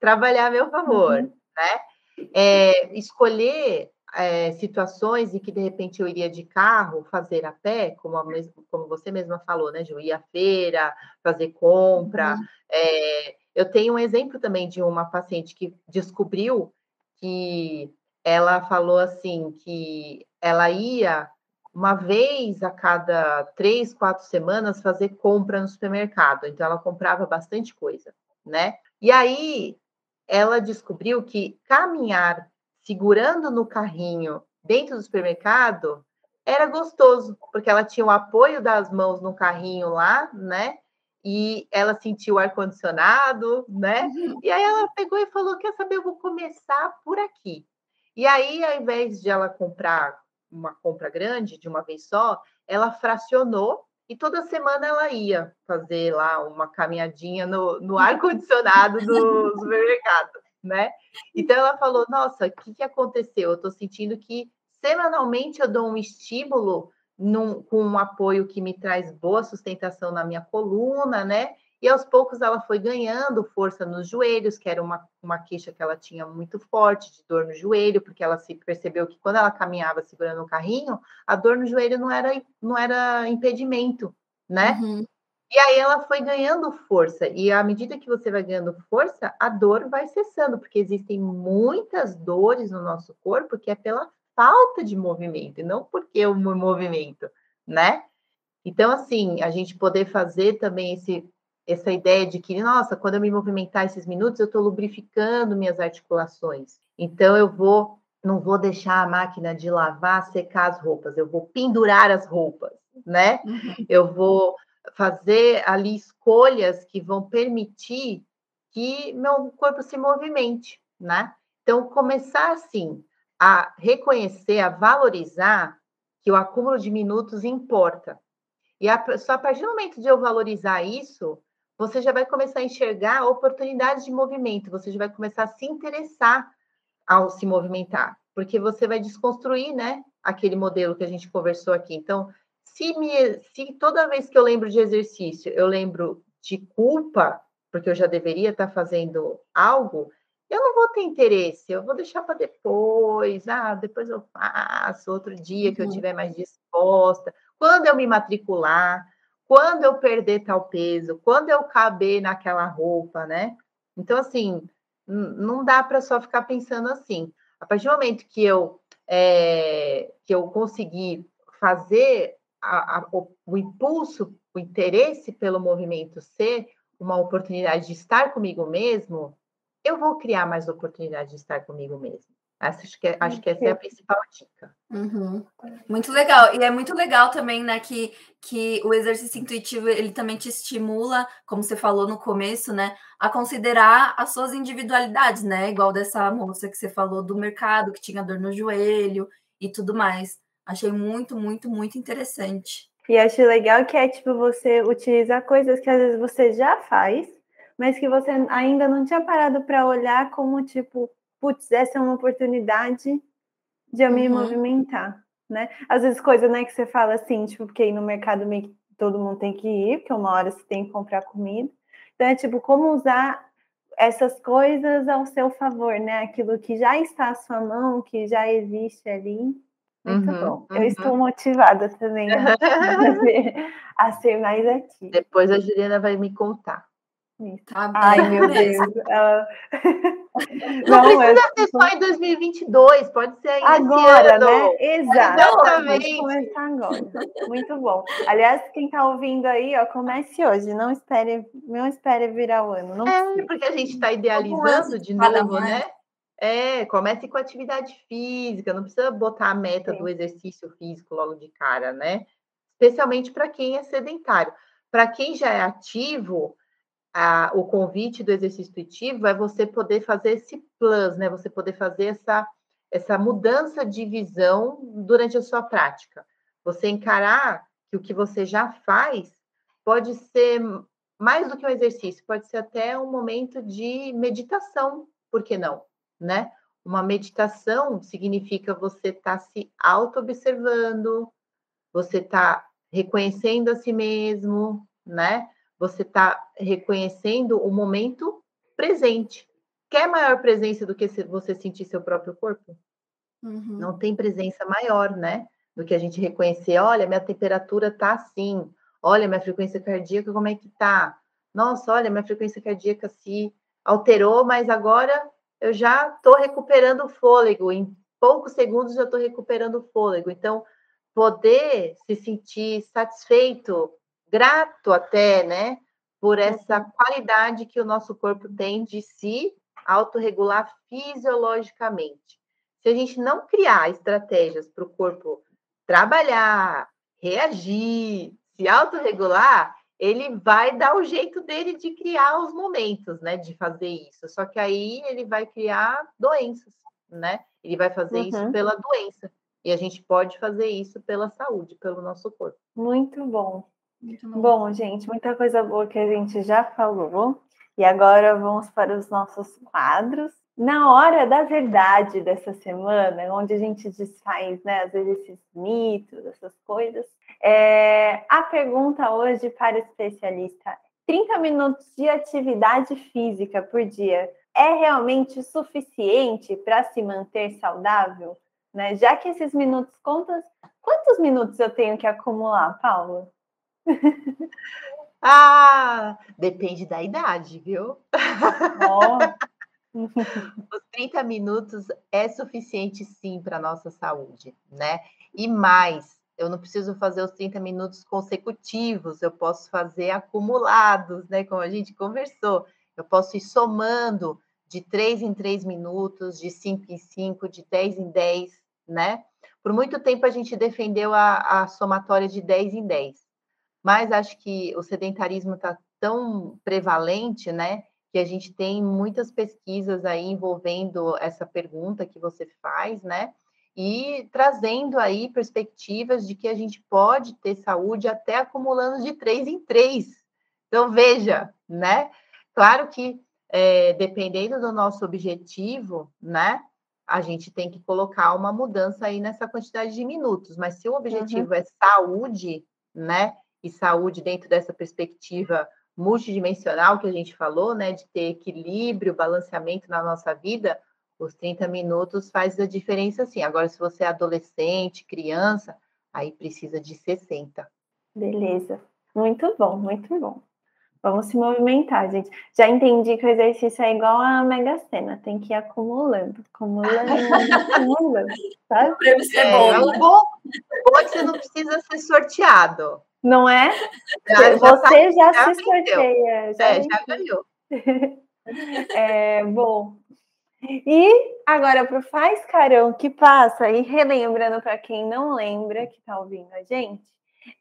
trabalhar a meu favor, uhum. né? É, escolher é, situações em que de repente eu iria de carro, fazer a pé, como, a como você mesma falou, né, Ju? Ir à feira, fazer compra. Uhum. É, eu tenho um exemplo também de uma paciente que descobriu que ela falou assim que ela ia uma vez a cada três, quatro semanas fazer compra no supermercado. Então ela comprava bastante coisa, né? E aí ela descobriu que caminhar segurando no carrinho dentro do supermercado era gostoso, porque ela tinha o apoio das mãos no carrinho lá, né? E ela sentiu o ar-condicionado, né? Uhum. E aí ela pegou e falou: Quer saber, eu vou começar por aqui. E aí, ao invés de ela comprar uma compra grande de uma vez só, ela fracionou e toda semana ela ia fazer lá uma caminhadinha no, no ar-condicionado do supermercado, né? Então ela falou: Nossa, o que, que aconteceu? Eu estou sentindo que semanalmente eu dou um estímulo num, com um apoio que me traz boa sustentação na minha coluna, né? E aos poucos ela foi ganhando força nos joelhos, que era uma, uma queixa que ela tinha muito forte de dor no joelho, porque ela se percebeu que quando ela caminhava segurando o carrinho, a dor no joelho não era, não era impedimento, né? Uhum. E aí ela foi ganhando força, e à medida que você vai ganhando força, a dor vai cessando, porque existem muitas dores no nosso corpo que é pela falta de movimento, e não porque o movimento, né? Então, assim, a gente poder fazer também esse essa ideia de que, nossa, quando eu me movimentar esses minutos, eu estou lubrificando minhas articulações. Então, eu vou, não vou deixar a máquina de lavar secar as roupas, eu vou pendurar as roupas, né? Uhum. Eu vou fazer ali escolhas que vão permitir que meu corpo se movimente, né? Então, começar assim a reconhecer, a valorizar que o acúmulo de minutos importa. E a, só a partir do momento de eu valorizar isso, você já vai começar a enxergar oportunidades de movimento, você já vai começar a se interessar ao se movimentar, porque você vai desconstruir, né, aquele modelo que a gente conversou aqui. Então, se, me, se toda vez que eu lembro de exercício, eu lembro de culpa, porque eu já deveria estar fazendo algo, eu não vou ter interesse, eu vou deixar para depois, ah, depois eu faço, outro dia que eu estiver uhum. mais disposta, quando eu me matricular quando eu perder tal peso, quando eu caber naquela roupa, né? Então, assim, não dá para só ficar pensando assim. A partir do momento que eu, é, que eu conseguir fazer a, a, o, o impulso, o interesse pelo movimento ser uma oportunidade de estar comigo mesmo, eu vou criar mais oportunidade de estar comigo mesmo, Acho que, acho que essa é a principal dica. Uhum. Muito legal. E é muito legal também, né, que, que o exercício intuitivo, ele também te estimula, como você falou no começo, né, a considerar as suas individualidades, né, igual dessa moça que você falou do mercado, que tinha dor no joelho e tudo mais. Achei muito, muito, muito interessante. E acho legal que é, tipo, você utilizar coisas que às vezes você já faz, mas que você ainda não tinha parado para olhar como, tipo, putz, essa é uma oportunidade de eu me uhum. movimentar, né? Às vezes coisa, né, que você fala assim, tipo, porque aí no mercado meio que todo mundo tem que ir, porque uma hora você tem que comprar comida. Então é tipo, como usar essas coisas ao seu favor, né? Aquilo que já está à sua mão, que já existe ali. Muito uhum, bom. Uhum. Eu estou motivada também a, ser, a ser mais ativa. Depois a Juliana vai me contar. Tá Ai, meu Deus. Não, não precisa ser só em 2022, pode ser ainda agora, né? Exato. Exatamente. começar agora. Muito bom. Aliás, quem está ouvindo aí, ó, comece hoje. Não espere, não espere virar o ano. Não é, precisa. porque a gente está idealizando de novo, né? É, comece com atividade física, não precisa botar a meta Sim. do exercício físico logo de cara, né? Especialmente para quem é sedentário. Para quem já é ativo, a, o convite do exercício intuitivo é você poder fazer esse plus, né? Você poder fazer essa, essa mudança de visão durante a sua prática. Você encarar que o que você já faz pode ser mais do que um exercício, pode ser até um momento de meditação, por que não? Né? Uma meditação significa você estar tá se auto-observando, você está reconhecendo a si mesmo, né? Você está reconhecendo o momento presente. Quer maior presença do que você sentir seu próprio corpo? Uhum. Não tem presença maior, né? Do que a gente reconhecer, olha, minha temperatura tá assim, olha, minha frequência cardíaca, como é que tá? Nossa, olha, minha frequência cardíaca se alterou, mas agora eu já estou recuperando o fôlego. Em poucos segundos já estou recuperando o fôlego. Então, poder se sentir satisfeito grato até, né, por essa uhum. qualidade que o nosso corpo tem de se autorregular fisiologicamente. Se a gente não criar estratégias para o corpo trabalhar, reagir, se autorregular, ele vai dar o jeito dele de criar os momentos, né, de fazer isso. Só que aí ele vai criar doenças, né? Ele vai fazer uhum. isso pela doença. E a gente pode fazer isso pela saúde, pelo nosso corpo. Muito bom. Bom, gente, muita coisa boa que a gente já falou. E agora vamos para os nossos quadros. Na hora da verdade dessa semana, onde a gente desfaz, né, às vezes esses mitos, essas coisas, é, a pergunta hoje para especialista: 30 minutos de atividade física por dia é realmente suficiente para se manter saudável? Né? Já que esses minutos contam, quantos minutos eu tenho que acumular, Paula? ah, depende da idade, viu? Oh. Os 30 minutos é suficiente sim para nossa saúde, né? E mais, eu não preciso fazer os 30 minutos consecutivos, eu posso fazer acumulados, né? Como a gente conversou. Eu posso ir somando de 3 em 3 minutos, de 5 em 5, de 10 em 10, né? Por muito tempo a gente defendeu a, a somatória de 10 em 10 mas acho que o sedentarismo está tão prevalente, né? Que a gente tem muitas pesquisas aí envolvendo essa pergunta que você faz, né? E trazendo aí perspectivas de que a gente pode ter saúde até acumulando de três em três. Então, veja, né? Claro que é, dependendo do nosso objetivo, né? A gente tem que colocar uma mudança aí nessa quantidade de minutos, mas se o objetivo uhum. é saúde, né? E saúde dentro dessa perspectiva multidimensional que a gente falou, né, de ter equilíbrio, balanceamento na nossa vida, os 30 minutos faz a diferença sim. Agora, se você é adolescente, criança, aí precisa de 60. Beleza. Muito bom, muito bom. Vamos se movimentar, gente. Já entendi que o exercício é igual a Mega Sena, tem que ir acumulando, acumulando, acumulando. Sabe? É, bom, é, né? bom, bom é que você não precisa ser sorteado. Não é? Já, Você já, já, se sorteia. Já, é, já ganhou. é, bom, E agora para o Faz Carão que passa, e relembrando para quem não lembra, que está ouvindo a gente,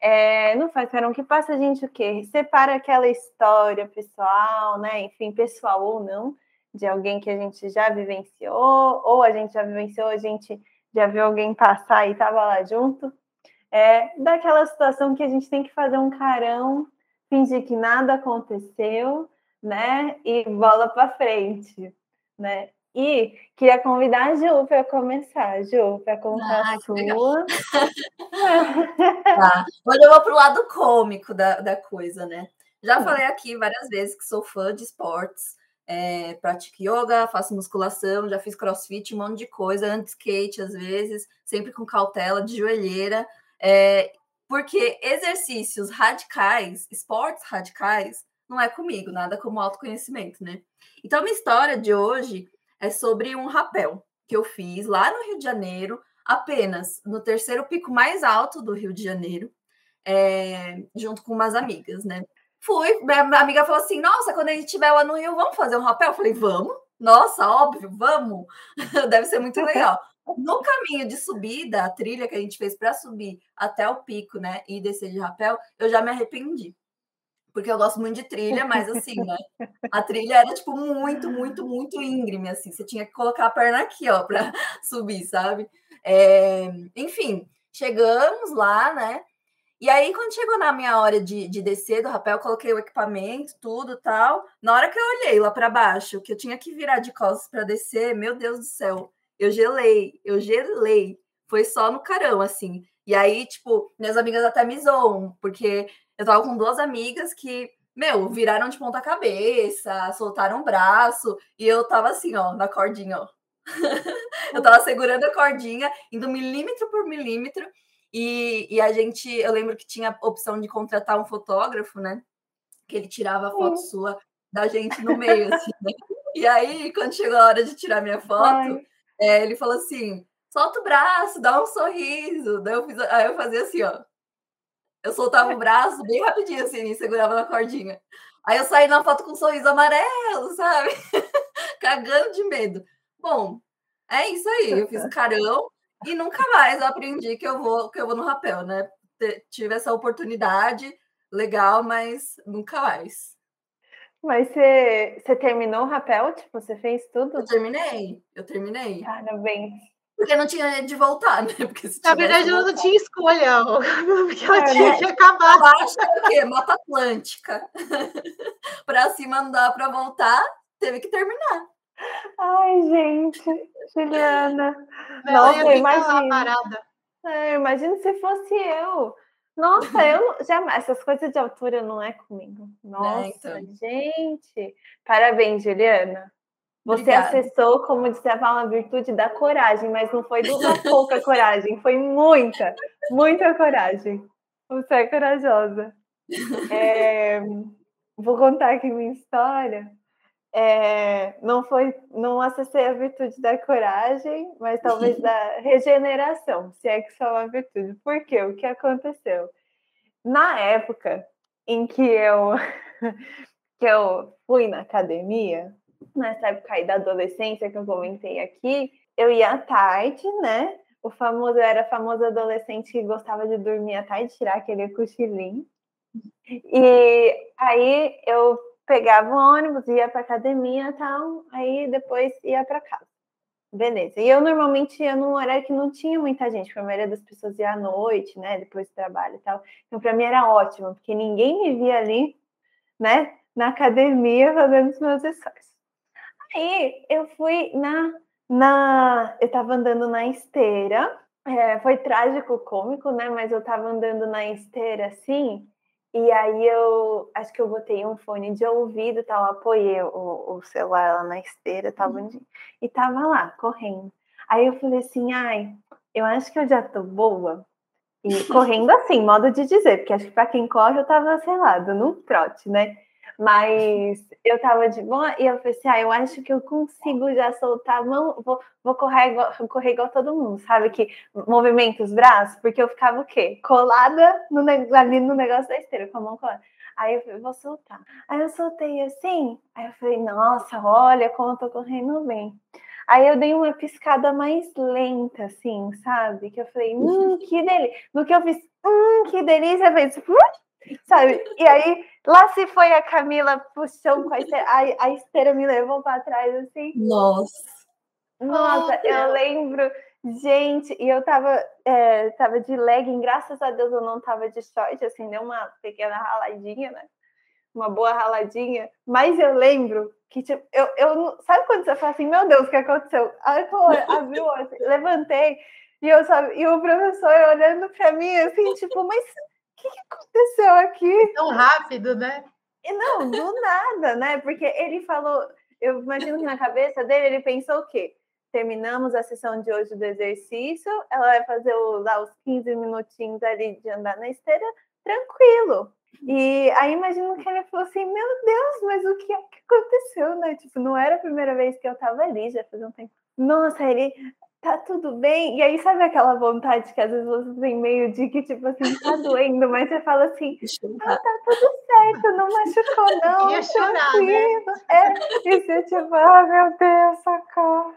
é, no Faz Carão que passa, a gente o quê? Separa aquela história pessoal, né? Enfim, pessoal ou não, de alguém que a gente já vivenciou, ou a gente já vivenciou, a gente já viu alguém passar e estava lá junto. É, daquela situação que a gente tem que fazer um carão, fingir que nada aconteceu, né? E bola para frente, né? E queria convidar a Ju para começar, Ju, para contar ah, a sua. tá. Hoje eu vou para o lado cômico da, da coisa, né? Já falei aqui várias vezes que sou fã de esportes, é, pratico yoga, faço musculação, já fiz crossfit, um monte de coisa, antes skate às vezes, sempre com cautela, de joelheira, é, porque exercícios radicais, esportes radicais, não é comigo, nada como autoconhecimento, né? Então, a minha história de hoje é sobre um rapel que eu fiz lá no Rio de Janeiro, apenas no terceiro pico mais alto do Rio de Janeiro, é, junto com umas amigas, né? Fui, minha amiga falou assim: Nossa, quando a gente estiver lá no Rio, vamos fazer um rapel? Eu falei: Vamos, nossa, óbvio, vamos, deve ser muito legal. No caminho de subida, a trilha que a gente fez para subir até o pico, né, e descer de rapel, eu já me arrependi porque eu gosto muito de trilha, mas assim, né? A trilha era tipo muito, muito, muito íngreme, assim. Você tinha que colocar a perna aqui, ó, para subir, sabe? É... Enfim, chegamos lá, né? E aí, quando chegou na minha hora de, de descer do rapel, coloquei o equipamento, tudo tal. Na hora que eu olhei lá para baixo, que eu tinha que virar de costas para descer, meu Deus do céu, eu gelei, eu gelei. Foi só no carão, assim. E aí, tipo, minhas amigas até me zoam, porque eu tava com duas amigas que, meu, viraram de ponta cabeça, soltaram o braço, e eu tava assim, ó, na cordinha, ó. eu tava segurando a cordinha, indo milímetro por milímetro, e, e a gente, eu lembro que tinha a opção de contratar um fotógrafo, né? Que ele tirava a foto sua da gente no meio, assim, né? E aí, quando chegou a hora de tirar minha foto, é, ele falou assim: solta o braço, dá um sorriso. Daí eu, fiz, aí eu fazia assim, ó. Eu soltava o braço bem rapidinho, assim, e segurava na cordinha. Aí eu saí na foto com um sorriso amarelo, sabe? Cagando de medo. Bom, é isso aí. Eu fiz o carão e nunca mais eu aprendi que eu vou que eu vou no rapel, né? Tive essa oportunidade legal, mas nunca mais. Mas você, você terminou o rapel? Tipo, você fez tudo? Eu terminei, eu terminei. Parabéns. Porque não tinha de voltar, né? Porque Na verdade, ela não tinha escolha, porque ela é, tinha né? que acabar. Abaixo é o quê? Mata Atlântica. para cima não dá para voltar, teve que terminar. Ai, gente, Juliana. Nossa, imagina. É, imagina se fosse eu. Nossa, eu jamais. Essas coisas de altura não é comigo. É, Nossa, é, então. gente. Parabéns, Juliana. Você Obrigada. acessou, como disse a Paula, a virtude da coragem, mas não foi de uma pouca coragem, foi muita, muita coragem. Você é corajosa. É, vou contar aqui minha história. É, não foi, não acessei a virtude da coragem, mas talvez da regeneração, se é que só uma virtude. Por quê? O que aconteceu? Na época em que eu que eu fui na academia, nessa época aí da adolescência que eu comentei aqui, eu ia à tarde, né? O famoso, era famoso adolescente que gostava de dormir à tarde, tirar aquele cochilinho. E aí eu pegava o ônibus, ia para academia e tal, aí depois ia para casa. Beleza. E eu normalmente ia num horário que não tinha muita gente, porque a maioria das pessoas ia à noite, né? Depois do trabalho e tal. Então, para mim era ótimo, porque ninguém me via ali, né? Na academia fazendo os meus exercícios. Aí eu fui na. na eu tava andando na esteira. É, foi trágico, cômico, né? Mas eu tava andando na esteira assim. E aí eu acho que eu botei um fone de ouvido, tal, apoiei o, o celular lá na esteira, tava uhum. e tava lá, correndo. Aí eu falei assim, ai, eu acho que eu já tô boa. E correndo assim, modo de dizer, porque acho que para quem corre eu tava, sei lá, dando um trote, né? Mas eu tava de boa e eu pensei, ah, eu acho que eu consigo já soltar a mão, vou, vou correr, igual, correr igual todo mundo, sabe? Que movimenta os braços, porque eu ficava o quê? Colada no, ali no negócio da esteira, com a mão colada. Aí eu falei, vou soltar. Aí eu soltei assim, aí eu falei, nossa, olha como eu tô correndo bem. Aí eu dei uma piscada mais lenta, assim, sabe? Que eu falei, hum, que delícia. No que eu fiz, hum, que delícia, fez, sabe? E aí, lá se foi a Camila puxou com a esteira, a, a esteira me levou para trás, assim. Nossa. Nossa, oh, eu lembro, gente, e eu tava, é, tava de legging, graças a Deus eu não tava de short, assim, deu uma pequena raladinha, né? Uma boa raladinha, mas eu lembro que, tipo, eu, eu sabe quando você fala assim, meu Deus, o que aconteceu? Aí eu abriu, assim, levantei, e eu sabe, e o professor olhando para mim, assim, tipo, mas que, que aconteceu aqui? Tão rápido, né? E não, do nada, né? Porque ele falou, eu imagino que na cabeça dele ele pensou o quê? terminamos a sessão de hoje do exercício, ela vai fazer lá os 15 minutinhos ali de andar na esteira, tranquilo. E aí imagino que ele falou assim, meu Deus, mas o que, é que aconteceu, né? Tipo, não era a primeira vez que eu tava ali, já fazia um tempo. Nossa, ele tá tudo bem. E aí, sabe aquela vontade que às vezes você tem meio de que, tipo assim, tá doendo, mas você fala assim, ah, tá tudo certo, não machucou, não. Ia chorar, né? É, e você, tipo, ah, meu Deus, socorro.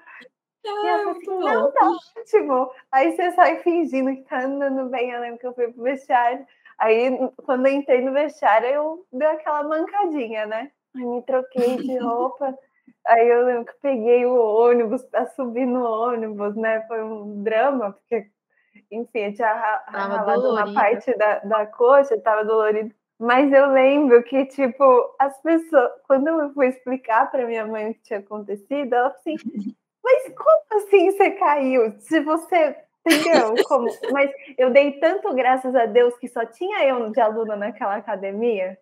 E eu assim, não, tá ótimo. Aí você sai fingindo que tá andando bem. Eu lembro que eu fui pro vestiário. Aí, quando eu entrei no vestiário, eu dei aquela mancadinha, né? Aí me troquei de roupa. Aí eu lembro que peguei o ônibus para subir no ônibus, né? Foi um drama, porque, enfim, eu tinha ralado uma parte da, da coxa, estava dolorido. Mas eu lembro que, tipo, as pessoas, quando eu fui explicar para minha mãe o que tinha acontecido, ela falou assim: mas como assim você caiu? Se você. Entendeu? Como? Mas eu dei tanto graças a Deus que só tinha eu de aluna naquela academia,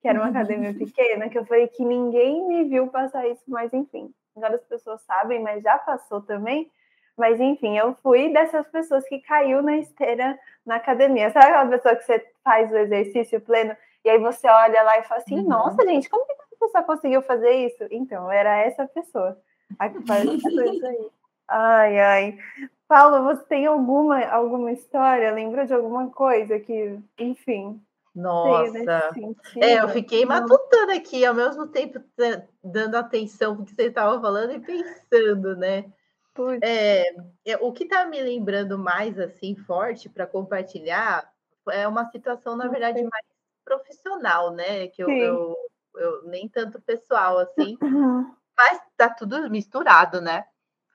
que era uma academia pequena, que eu falei que ninguém me viu passar isso, mas enfim. Agora as pessoas sabem, mas já passou também. Mas enfim, eu fui dessas pessoas que caiu na esteira na academia. Sabe aquela pessoa que você faz o exercício pleno e aí você olha lá e fala assim: uhum. nossa, gente, como que a pessoa conseguiu fazer isso? Então, era essa pessoa. Ai, que coisa aí. Ai, ai. Paulo, você tem alguma, alguma história? Lembra de alguma coisa que, enfim. Nossa, é, eu fiquei matutando aqui, ao mesmo tempo dando atenção porque você estava falando e pensando, né? É, é, o que está me lembrando mais assim forte para compartilhar é uma situação, na verdade, mais profissional, né? Que eu, eu, eu, nem tanto pessoal assim. Uhum mas tá tudo misturado, né?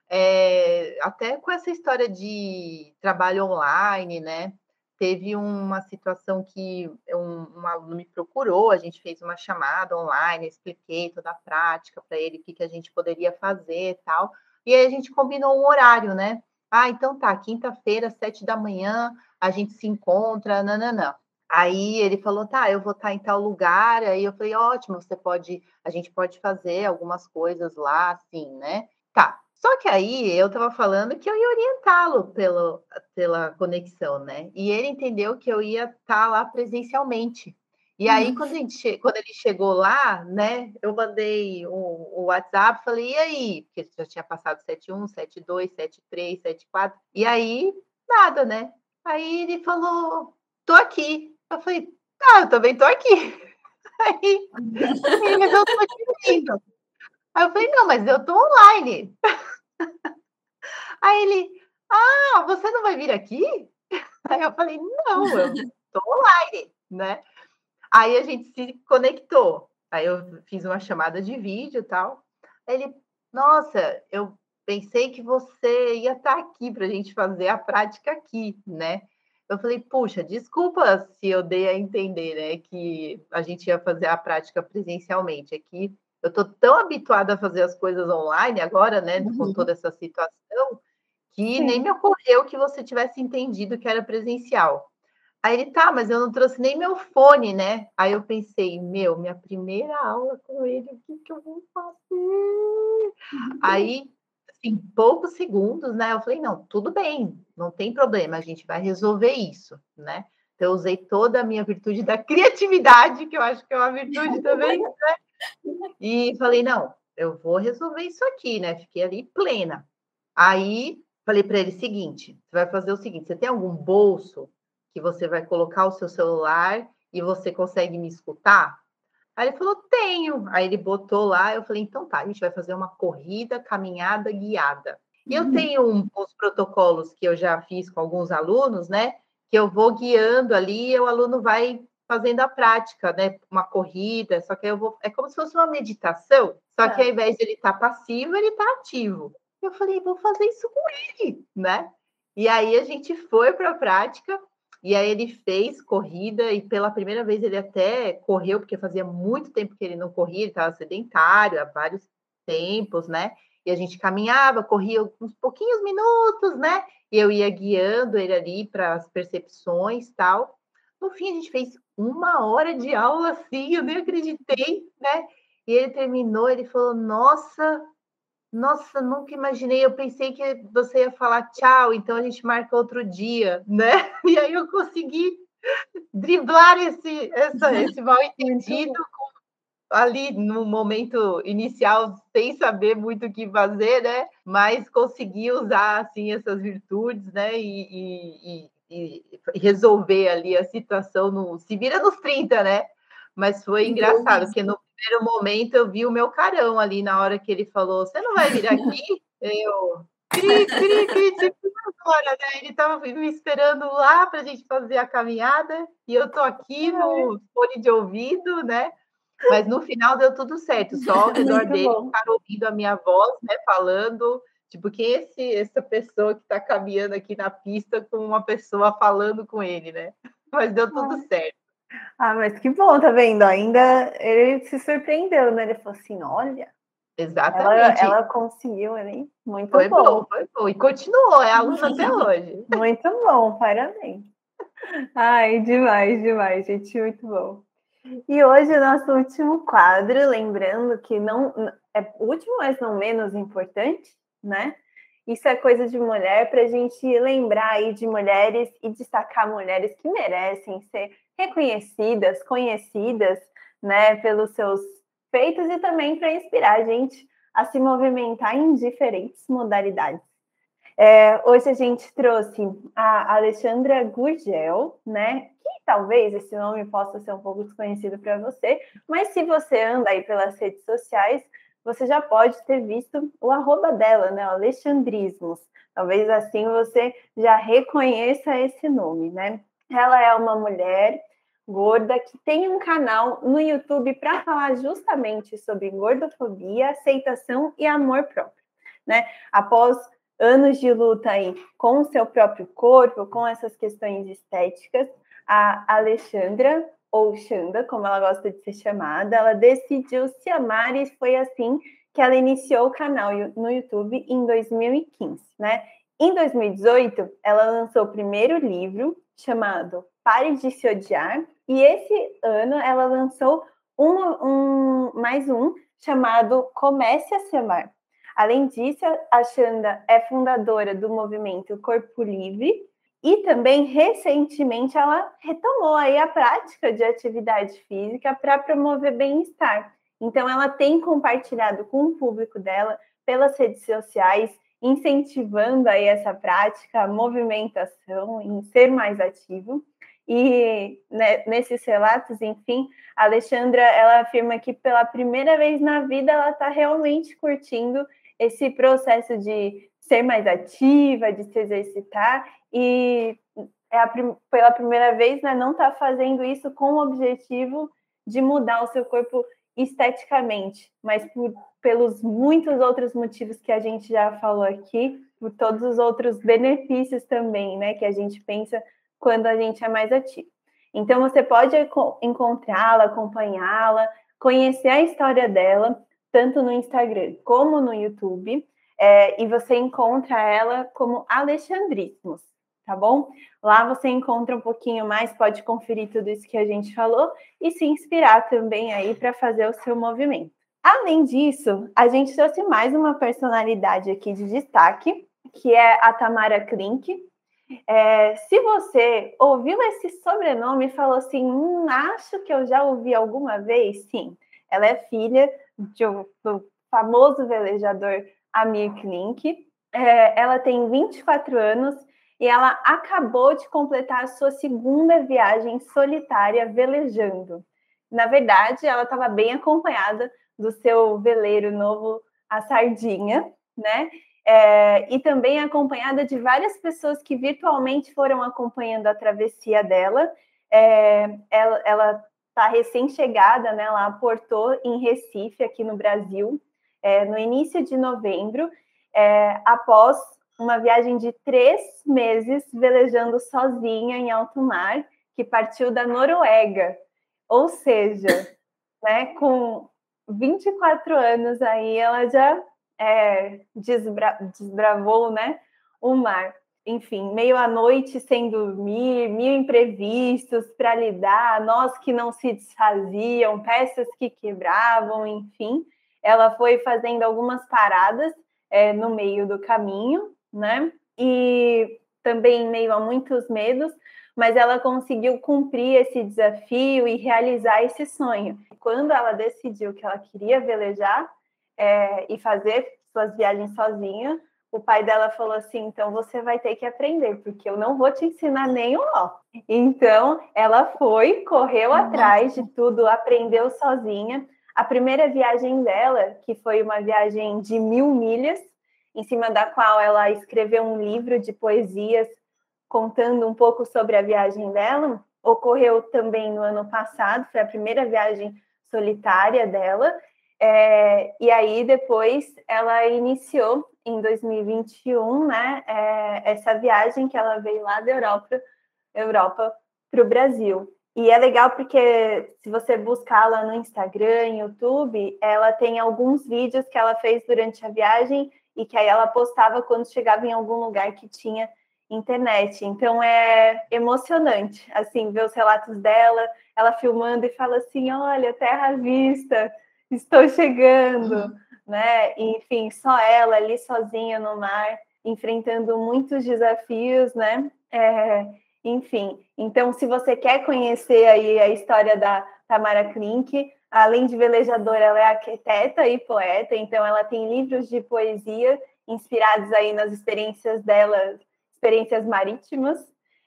É, até com essa história de trabalho online, né? Teve uma situação que um, um aluno me procurou, a gente fez uma chamada online, expliquei toda a prática para ele, o que, que a gente poderia fazer e tal. E aí a gente combinou um horário, né? Ah, então tá, quinta-feira, sete da manhã, a gente se encontra, nananã. Aí ele falou, tá, eu vou estar em tal lugar. Aí eu falei, ótimo, você pode, a gente pode fazer algumas coisas lá, assim, né? Tá. Só que aí eu estava falando que eu ia orientá-lo pela, pela conexão, né? E ele entendeu que eu ia estar tá lá presencialmente. E aí, uhum. quando, a gente, quando ele chegou lá, né, eu mandei o, o WhatsApp, falei, e aí? Porque já tinha passado 71, 72, 73, 74. E aí, nada, né? Aí ele falou, tô aqui. Eu falei, tá, eu também tô aqui. Aí, mas eu tô te vendo. Aí eu falei, não, mas eu tô online. Aí ele, ah, você não vai vir aqui? Aí eu falei, não, eu tô online, né? Aí a gente se conectou. Aí eu fiz uma chamada de vídeo e tal. Aí ele, nossa, eu pensei que você ia estar aqui para a gente fazer a prática aqui, né? Eu falei, puxa, desculpa se eu dei a entender, né, que a gente ia fazer a prática presencialmente. Aqui é eu tô tão habituada a fazer as coisas online agora, né, uhum. com toda essa situação, que Sim. nem me ocorreu que você tivesse entendido que era presencial. Aí ele, tá, mas eu não trouxe nem meu fone, né? Aí eu pensei, meu, minha primeira aula com ele, o que, que eu vou fazer? Uhum. Aí em poucos segundos, né? Eu falei, não, tudo bem, não tem problema, a gente vai resolver isso, né? Então, eu usei toda a minha virtude da criatividade, que eu acho que é uma virtude também, né? E falei, não, eu vou resolver isso aqui, né? Fiquei ali plena. Aí, falei para ele o seguinte: você vai fazer o seguinte, você tem algum bolso que você vai colocar o seu celular e você consegue me escutar? Aí ele falou, tenho. Aí ele botou lá, eu falei, então tá, a gente vai fazer uma corrida, caminhada guiada. E eu uhum. tenho um, uns protocolos que eu já fiz com alguns alunos, né? Que eu vou guiando ali e o aluno vai fazendo a prática, né? Uma corrida, só que eu vou. É como se fosse uma meditação, só que é. ao invés de ele estar tá passivo, ele está ativo. Eu falei, vou fazer isso com ele, né? E aí a gente foi para a prática, e aí ele fez corrida, e pela primeira vez ele até correu, porque fazia muito tempo que ele não corria, ele estava sedentário há vários tempos, né? E a gente caminhava, corria uns pouquinhos minutos, né? E eu ia guiando ele ali para as percepções tal. No fim, a gente fez uma hora de aula assim, eu nem acreditei, né? E ele terminou, ele falou: Nossa, nossa, nunca imaginei. Eu pensei que você ia falar tchau, então a gente marca outro dia, né? E aí eu consegui driblar esse, essa, esse mal entendido ali no momento inicial, sem saber muito o que fazer, né? Mas consegui usar assim essas virtudes, né? E, e, e, e resolver ali a situação no se vira nos 30, né? Mas foi engraçado, porque no primeiro momento eu vi o meu carão ali na hora que ele falou: Você não vai vir aqui? eu. Cri, cri, cri, tipo, agora, né? Ele estava me esperando lá para a gente fazer a caminhada e eu tô aqui no fone de ouvido, né? Mas no final deu tudo certo, só ao redor dele ficar ouvindo a minha voz, né? Falando, tipo, quem é esse, essa pessoa que está caminhando aqui na pista com uma pessoa falando com ele, né? Mas deu tudo certo. Ah, mas que bom, tá vendo? Ainda ele se surpreendeu, né? Ele falou assim: olha. Exatamente. Ela, ela conseguiu, né? Muito foi bom. bom. Foi bom. E continuou, é aluna até hoje. Muito bom, parabéns. Ai, demais, demais, gente, muito bom. E hoje o nosso último quadro, lembrando que não é último, mas não menos importante, né? Isso é coisa de mulher para a gente lembrar aí de mulheres e destacar mulheres que merecem ser reconhecidas, conhecidas, né, pelos seus feitos e também para inspirar a gente a se movimentar em diferentes modalidades. É, hoje a gente trouxe a Alexandra Gurgel, né? Que talvez esse nome possa ser um pouco desconhecido para você, mas se você anda aí pelas redes sociais, você já pode ter visto o arroba dela, né? Alexandrismos. Talvez assim você já reconheça esse nome, né? Ela é uma mulher gorda que tem um canal no YouTube para falar justamente sobre gordofobia, aceitação e amor próprio, né? Após anos de luta aí com o seu próprio corpo, com essas questões estéticas, a Alexandra ou Xanda, como ela gosta de ser chamada, ela decidiu se amar e foi assim que ela iniciou o canal no YouTube em 2015, né? Em 2018, ela lançou o primeiro livro chamado Pare de Se Odiar, e esse ano ela lançou um, um, mais um chamado Comece a Se Amar. Além disso, a Xanda é fundadora do movimento Corpo Livre e também recentemente ela retomou aí a prática de atividade física para promover bem-estar. Então ela tem compartilhado com o público dela pelas redes sociais incentivando aí essa prática, movimentação, em ser mais ativo. E né, nesses relatos, enfim, a Alexandra ela afirma que pela primeira vez na vida ela está realmente curtindo esse processo de ser mais ativa, de se exercitar e é a, pela primeira vez né, não está fazendo isso com o objetivo de mudar o seu corpo esteticamente, mas por, pelos muitos outros motivos que a gente já falou aqui, por todos os outros benefícios também, né, que a gente pensa quando a gente é mais ativo. Então você pode encontrá-la, acompanhá-la, conhecer a história dela, tanto no Instagram como no YouTube, é, e você encontra ela como Alexandrismos tá bom? Lá você encontra um pouquinho mais, pode conferir tudo isso que a gente falou e se inspirar também aí para fazer o seu movimento. Além disso, a gente trouxe mais uma personalidade aqui de destaque, que é a Tamara Klink. É, se você ouviu esse sobrenome e falou assim, hum, acho que eu já ouvi alguma vez, sim, ela é filha de um, do famoso velejador Amir Klink. É, ela tem 24 anos e ela acabou de completar a sua segunda viagem solitária velejando. na verdade, ela estava bem acompanhada do seu veleiro novo, a Sardinha, né? É, e também acompanhada de várias pessoas que virtualmente foram acompanhando a travessia dela. É, ela está recém-chegada, né? Ela aportou em Recife, aqui no Brasil, é, no início de novembro, é, após uma viagem de três meses velejando sozinha em alto mar, que partiu da Noruega. Ou seja, né, com 24 anos aí, ela já é, desbra desbravou né, o mar. Enfim, meio à noite sem dormir, mil imprevistos para lidar, nós que não se desfaziam, peças que quebravam, enfim. Ela foi fazendo algumas paradas é, no meio do caminho, né? E também meio a muitos medos, mas ela conseguiu cumprir esse desafio e realizar esse sonho. Quando ela decidiu que ela queria velejar é, e fazer suas viagens sozinha, o pai dela falou assim: então você vai ter que aprender, porque eu não vou te ensinar nem o nó. Então ela foi, correu Nossa. atrás de tudo, aprendeu sozinha. A primeira viagem dela, que foi uma viagem de mil milhas, em cima da qual ela escreveu um livro de poesias contando um pouco sobre a viagem dela, ocorreu também no ano passado, foi a primeira viagem solitária dela. É, e aí depois ela iniciou em 2021, né, é, essa viagem que ela veio lá da Europa, Europa para o Brasil. E é legal porque se você buscar lá no Instagram, YouTube, ela tem alguns vídeos que ela fez durante a viagem e que aí ela postava quando chegava em algum lugar que tinha internet. Então é emocionante, assim, ver os relatos dela, ela filmando e fala assim: olha, terra à vista, estou chegando, uhum. né? enfim, só ela ali sozinha no mar, enfrentando muitos desafios, né? É, enfim, então se você quer conhecer aí a história da Tamara Klink, além de velejadora, ela é arquiteta e poeta, então ela tem livros de poesia inspirados aí nas experiências dela experiências marítimas.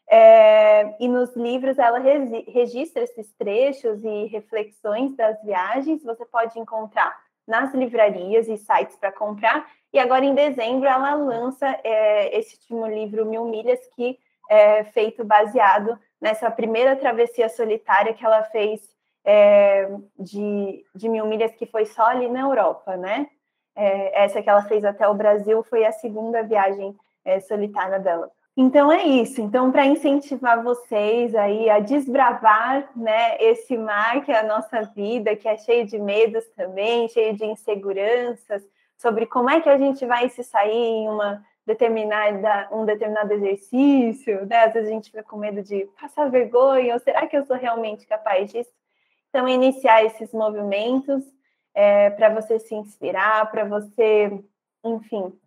É, e nos livros ela registra esses trechos e reflexões das viagens. Você pode encontrar nas livrarias e sites para comprar. E agora em dezembro ela lança é, esse último livro Mil Milhas que é feito baseado nessa primeira travessia solitária que ela fez é, de, de mil milhas que foi só ali na Europa, né? É, essa que ela fez até o Brasil foi a segunda viagem é, solitária dela. Então é isso. Então, para incentivar vocês aí a desbravar né, esse mar que é a nossa vida, que é cheio de medos também, cheio de inseguranças, sobre como é que a gente vai se sair em uma determinada, um determinado exercício, né? Às vezes a gente fica com medo de passar vergonha, ou será que eu sou realmente capaz disso? Então, iniciar esses movimentos é, para você se inspirar, para você, enfim,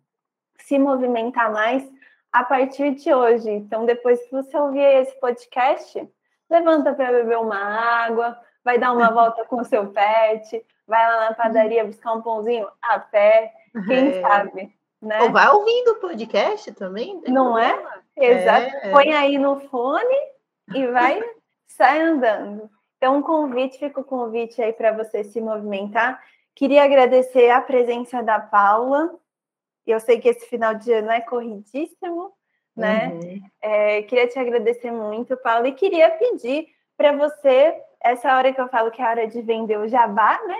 se movimentar mais a partir de hoje. Então, depois que você ouvir esse podcast, levanta para beber uma água, vai dar uma volta com o seu pet, vai lá na padaria buscar um pãozinho a pé, quem é. sabe, né? Ou vai ouvindo o podcast também. Não é? problema. é? Exato. É. Põe aí no fone e vai, sai andando. Então, um convite, fica o convite aí para você se movimentar. Queria agradecer a presença da Paula, eu sei que esse final de ano é corridíssimo, né? Uhum. É, queria te agradecer muito, Paulo, e queria pedir para você, essa hora que eu falo que é a hora de vender o jabá, né?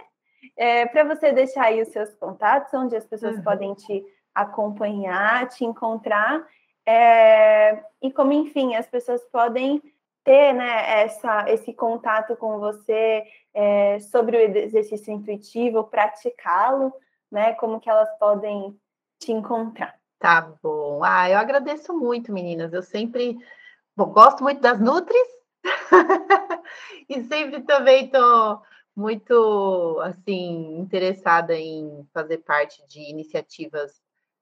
É, para você deixar aí os seus contatos, onde as pessoas uhum. podem te acompanhar, te encontrar, é, e como, enfim, as pessoas podem ter né, essa, esse contato com você é, sobre o exercício intuitivo, praticá-lo, né? Como que elas podem te encontrar. Tá bom. Ah, eu agradeço muito, meninas. Eu sempre bom, gosto muito das Nutris e sempre também estou muito assim interessada em fazer parte de iniciativas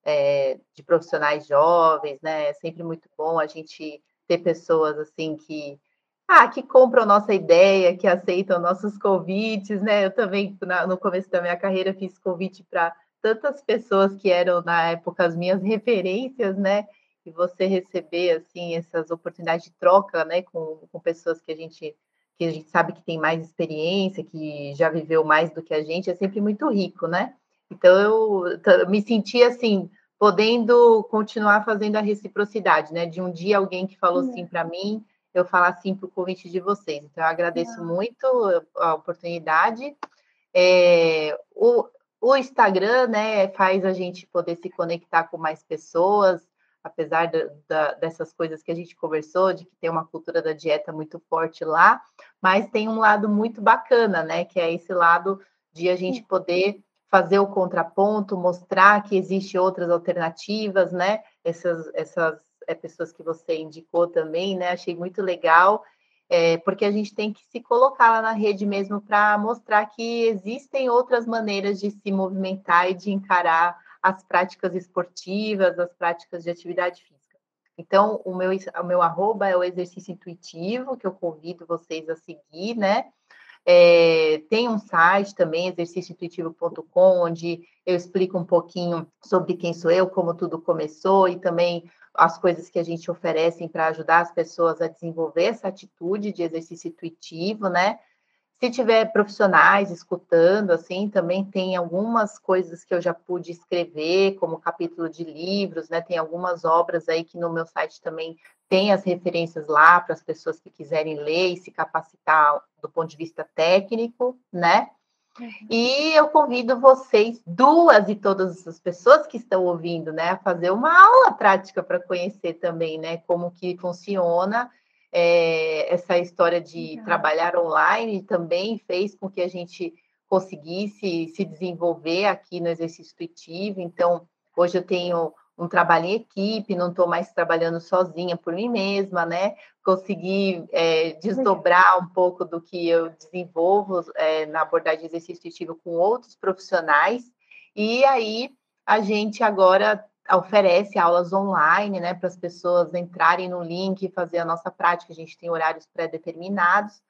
é, de profissionais jovens, né? É sempre muito bom a gente ter pessoas assim que ah, que compram nossa ideia, que aceitam nossos convites, né? Eu também na, no começo da minha carreira fiz convite para tantas pessoas que eram na época as minhas referências, né? E você receber assim essas oportunidades de troca, né, com, com pessoas que a gente que a gente sabe que tem mais experiência, que já viveu mais do que a gente, é sempre muito rico, né? Então eu, me senti assim, podendo continuar fazendo a reciprocidade, né? De um dia alguém que falou sim para mim, eu falar sim para o convite de vocês. Então eu agradeço muito a oportunidade. É, o, o Instagram, né, faz a gente poder se conectar com mais pessoas, apesar da, da, dessas coisas que a gente conversou, de que tem uma cultura da dieta muito forte lá, mas tem um lado muito bacana, né? Que é esse lado de a gente poder fazer o contraponto, mostrar que existem outras alternativas, né? Essas, essas é, pessoas que você indicou também, né? Achei muito legal, é, porque a gente tem que se colocar lá na rede mesmo para mostrar que existem outras maneiras de se movimentar e de encarar as práticas esportivas, as práticas de atividade física. Então, o meu, o meu arroba é o exercício intuitivo, que eu convido vocês a seguir, né? É, tem um site também, exercíciointuitivo.com, onde eu explico um pouquinho sobre quem sou eu, como tudo começou e também as coisas que a gente oferece para ajudar as pessoas a desenvolver essa atitude de exercício intuitivo, né? Se tiver profissionais escutando, assim, também tem algumas coisas que eu já pude escrever, como capítulo de livros, né? Tem algumas obras aí que no meu site também tem as referências lá para as pessoas que quiserem ler e se capacitar do ponto de vista técnico, né? Uhum. E eu convido vocês, duas e todas as pessoas que estão ouvindo, né, a fazer uma aula prática para conhecer também, né, como que funciona é, essa história de trabalhar online também fez com que a gente conseguisse se desenvolver aqui no exercício intuitivo. Então, hoje eu tenho um trabalho em equipe, não estou mais trabalhando sozinha por mim mesma, né? Consegui é, desdobrar um pouco do que eu desenvolvo é, na abordagem de exercício intuitivo com outros profissionais. E aí a gente agora oferece aulas online, né, para as pessoas entrarem no link e fazer a nossa prática. A gente tem horários pré-determinados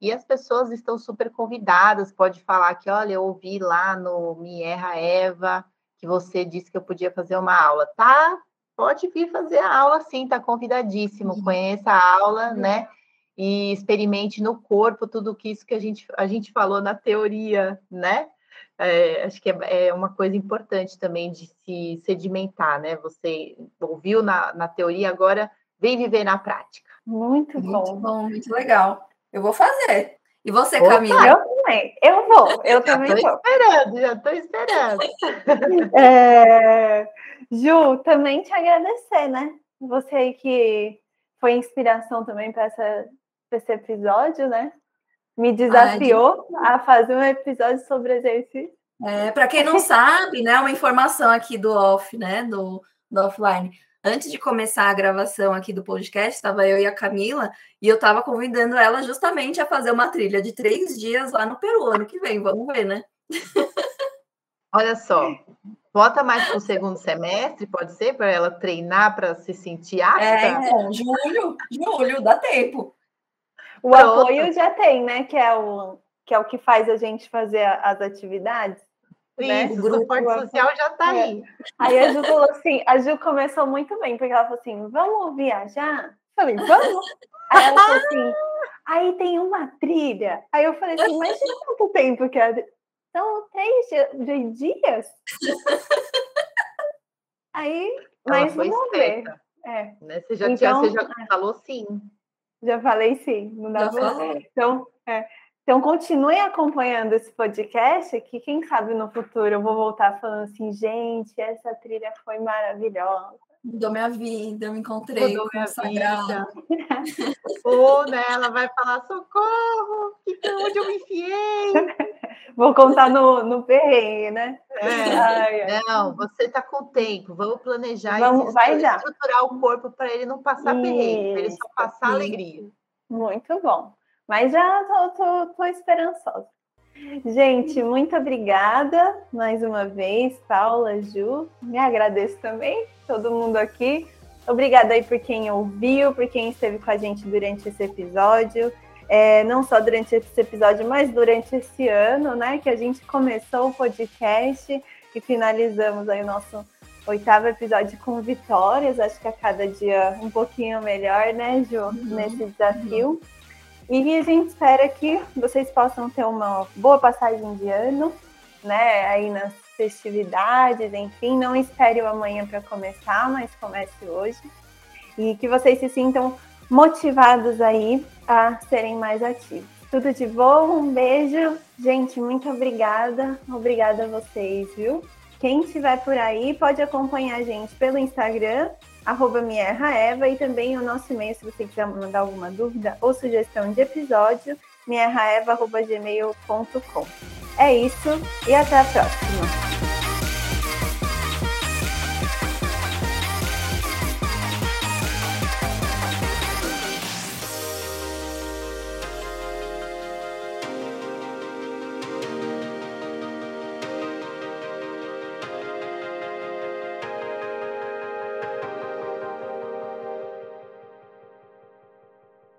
e as pessoas estão super convidadas. Pode falar que, olha, eu ouvi lá no Me Erra Eva que você disse que eu podia fazer uma aula. Tá? Pode vir fazer a aula, sim, tá convidadíssimo. Uhum. Conheça a aula, uhum. né? E experimente no corpo tudo que isso que a gente, a gente falou na teoria, né? É, acho que é, é, uma coisa importante também de se sedimentar, né? Você ouviu na, na teoria, agora vem viver na prática. Muito, muito bom. bom, muito legal. Eu vou fazer. E você, Opa, Camila? Eu também. Eu vou. Eu já também tô vou. esperando, já estou esperando. É, Ju, também te agradecer, né? Você aí que foi inspiração também para esse episódio, né? Me desafiou Ai, a fazer um episódio sobre exercício. É, para quem não sabe, né, uma informação aqui do off, né, do, do offline. Antes de começar a gravação aqui do podcast, estava eu e a Camila, e eu estava convidando ela justamente a fazer uma trilha de três dias lá no Peru, ano que vem, vamos ver, né? Olha só, bota mais para o segundo semestre, pode ser, para ela treinar, para se sentir apta? É, então, julho, julho, dá tempo. O Pronto. apoio já tem, né? Que é o que é o que faz a gente fazer as atividades. Né? Isso, né? o suporte social já está é. aí. Aí a Ju falou assim, a Ju começou muito bem, porque ela falou assim, vamos viajar? Eu falei, vamos. Aí ela falou assim, aí tem uma trilha. Aí eu falei assim, mas de quanto tempo que é? São três dias? Aí, mas vamos ver. É. Né? Você já, então, tinha, você já é. falou sim. Já falei sim, não dá para. Então, é. então, continuem acompanhando esse podcast, que quem sabe no futuro eu vou voltar falando assim, gente, essa trilha foi maravilhosa. Mudou minha vida, eu me encontrei Mudou minha vida. Ou né, ela vai falar, socorro, que, onde eu me enfiei? Vou contar no, no perrengue, né? É. Ai, ai. Não, você está com tempo, vamos planejar vamos, vai já. estruturar o corpo para ele não passar Isso. perrengue, para ele só passar Isso. alegria. Muito bom. Mas já tô, tô, tô esperançosa. Gente, muito obrigada mais uma vez, Paula, Ju. Me agradeço também, todo mundo aqui. Obrigada aí por quem ouviu, por quem esteve com a gente durante esse episódio. É, não só durante esse episódio, mas durante esse ano, né? Que a gente começou o podcast e finalizamos aí o nosso oitavo episódio com vitórias. Acho que a cada dia um pouquinho melhor, né, Ju, uhum. nesse desafio. E a gente espera que vocês possam ter uma boa passagem de ano, né? Aí nas festividades, enfim. Não espere o amanhã para começar, mas comece hoje. E que vocês se sintam motivados aí a serem mais ativos. Tudo de bom, um beijo. Gente, muito obrigada. Obrigada a vocês, viu? Quem estiver por aí pode acompanhar a gente pelo Instagram, arroba Eva, e também o nosso e-mail, se você quiser mandar alguma dúvida ou sugestão de episódio, mierraeva.gmail.com. É isso e até a próxima!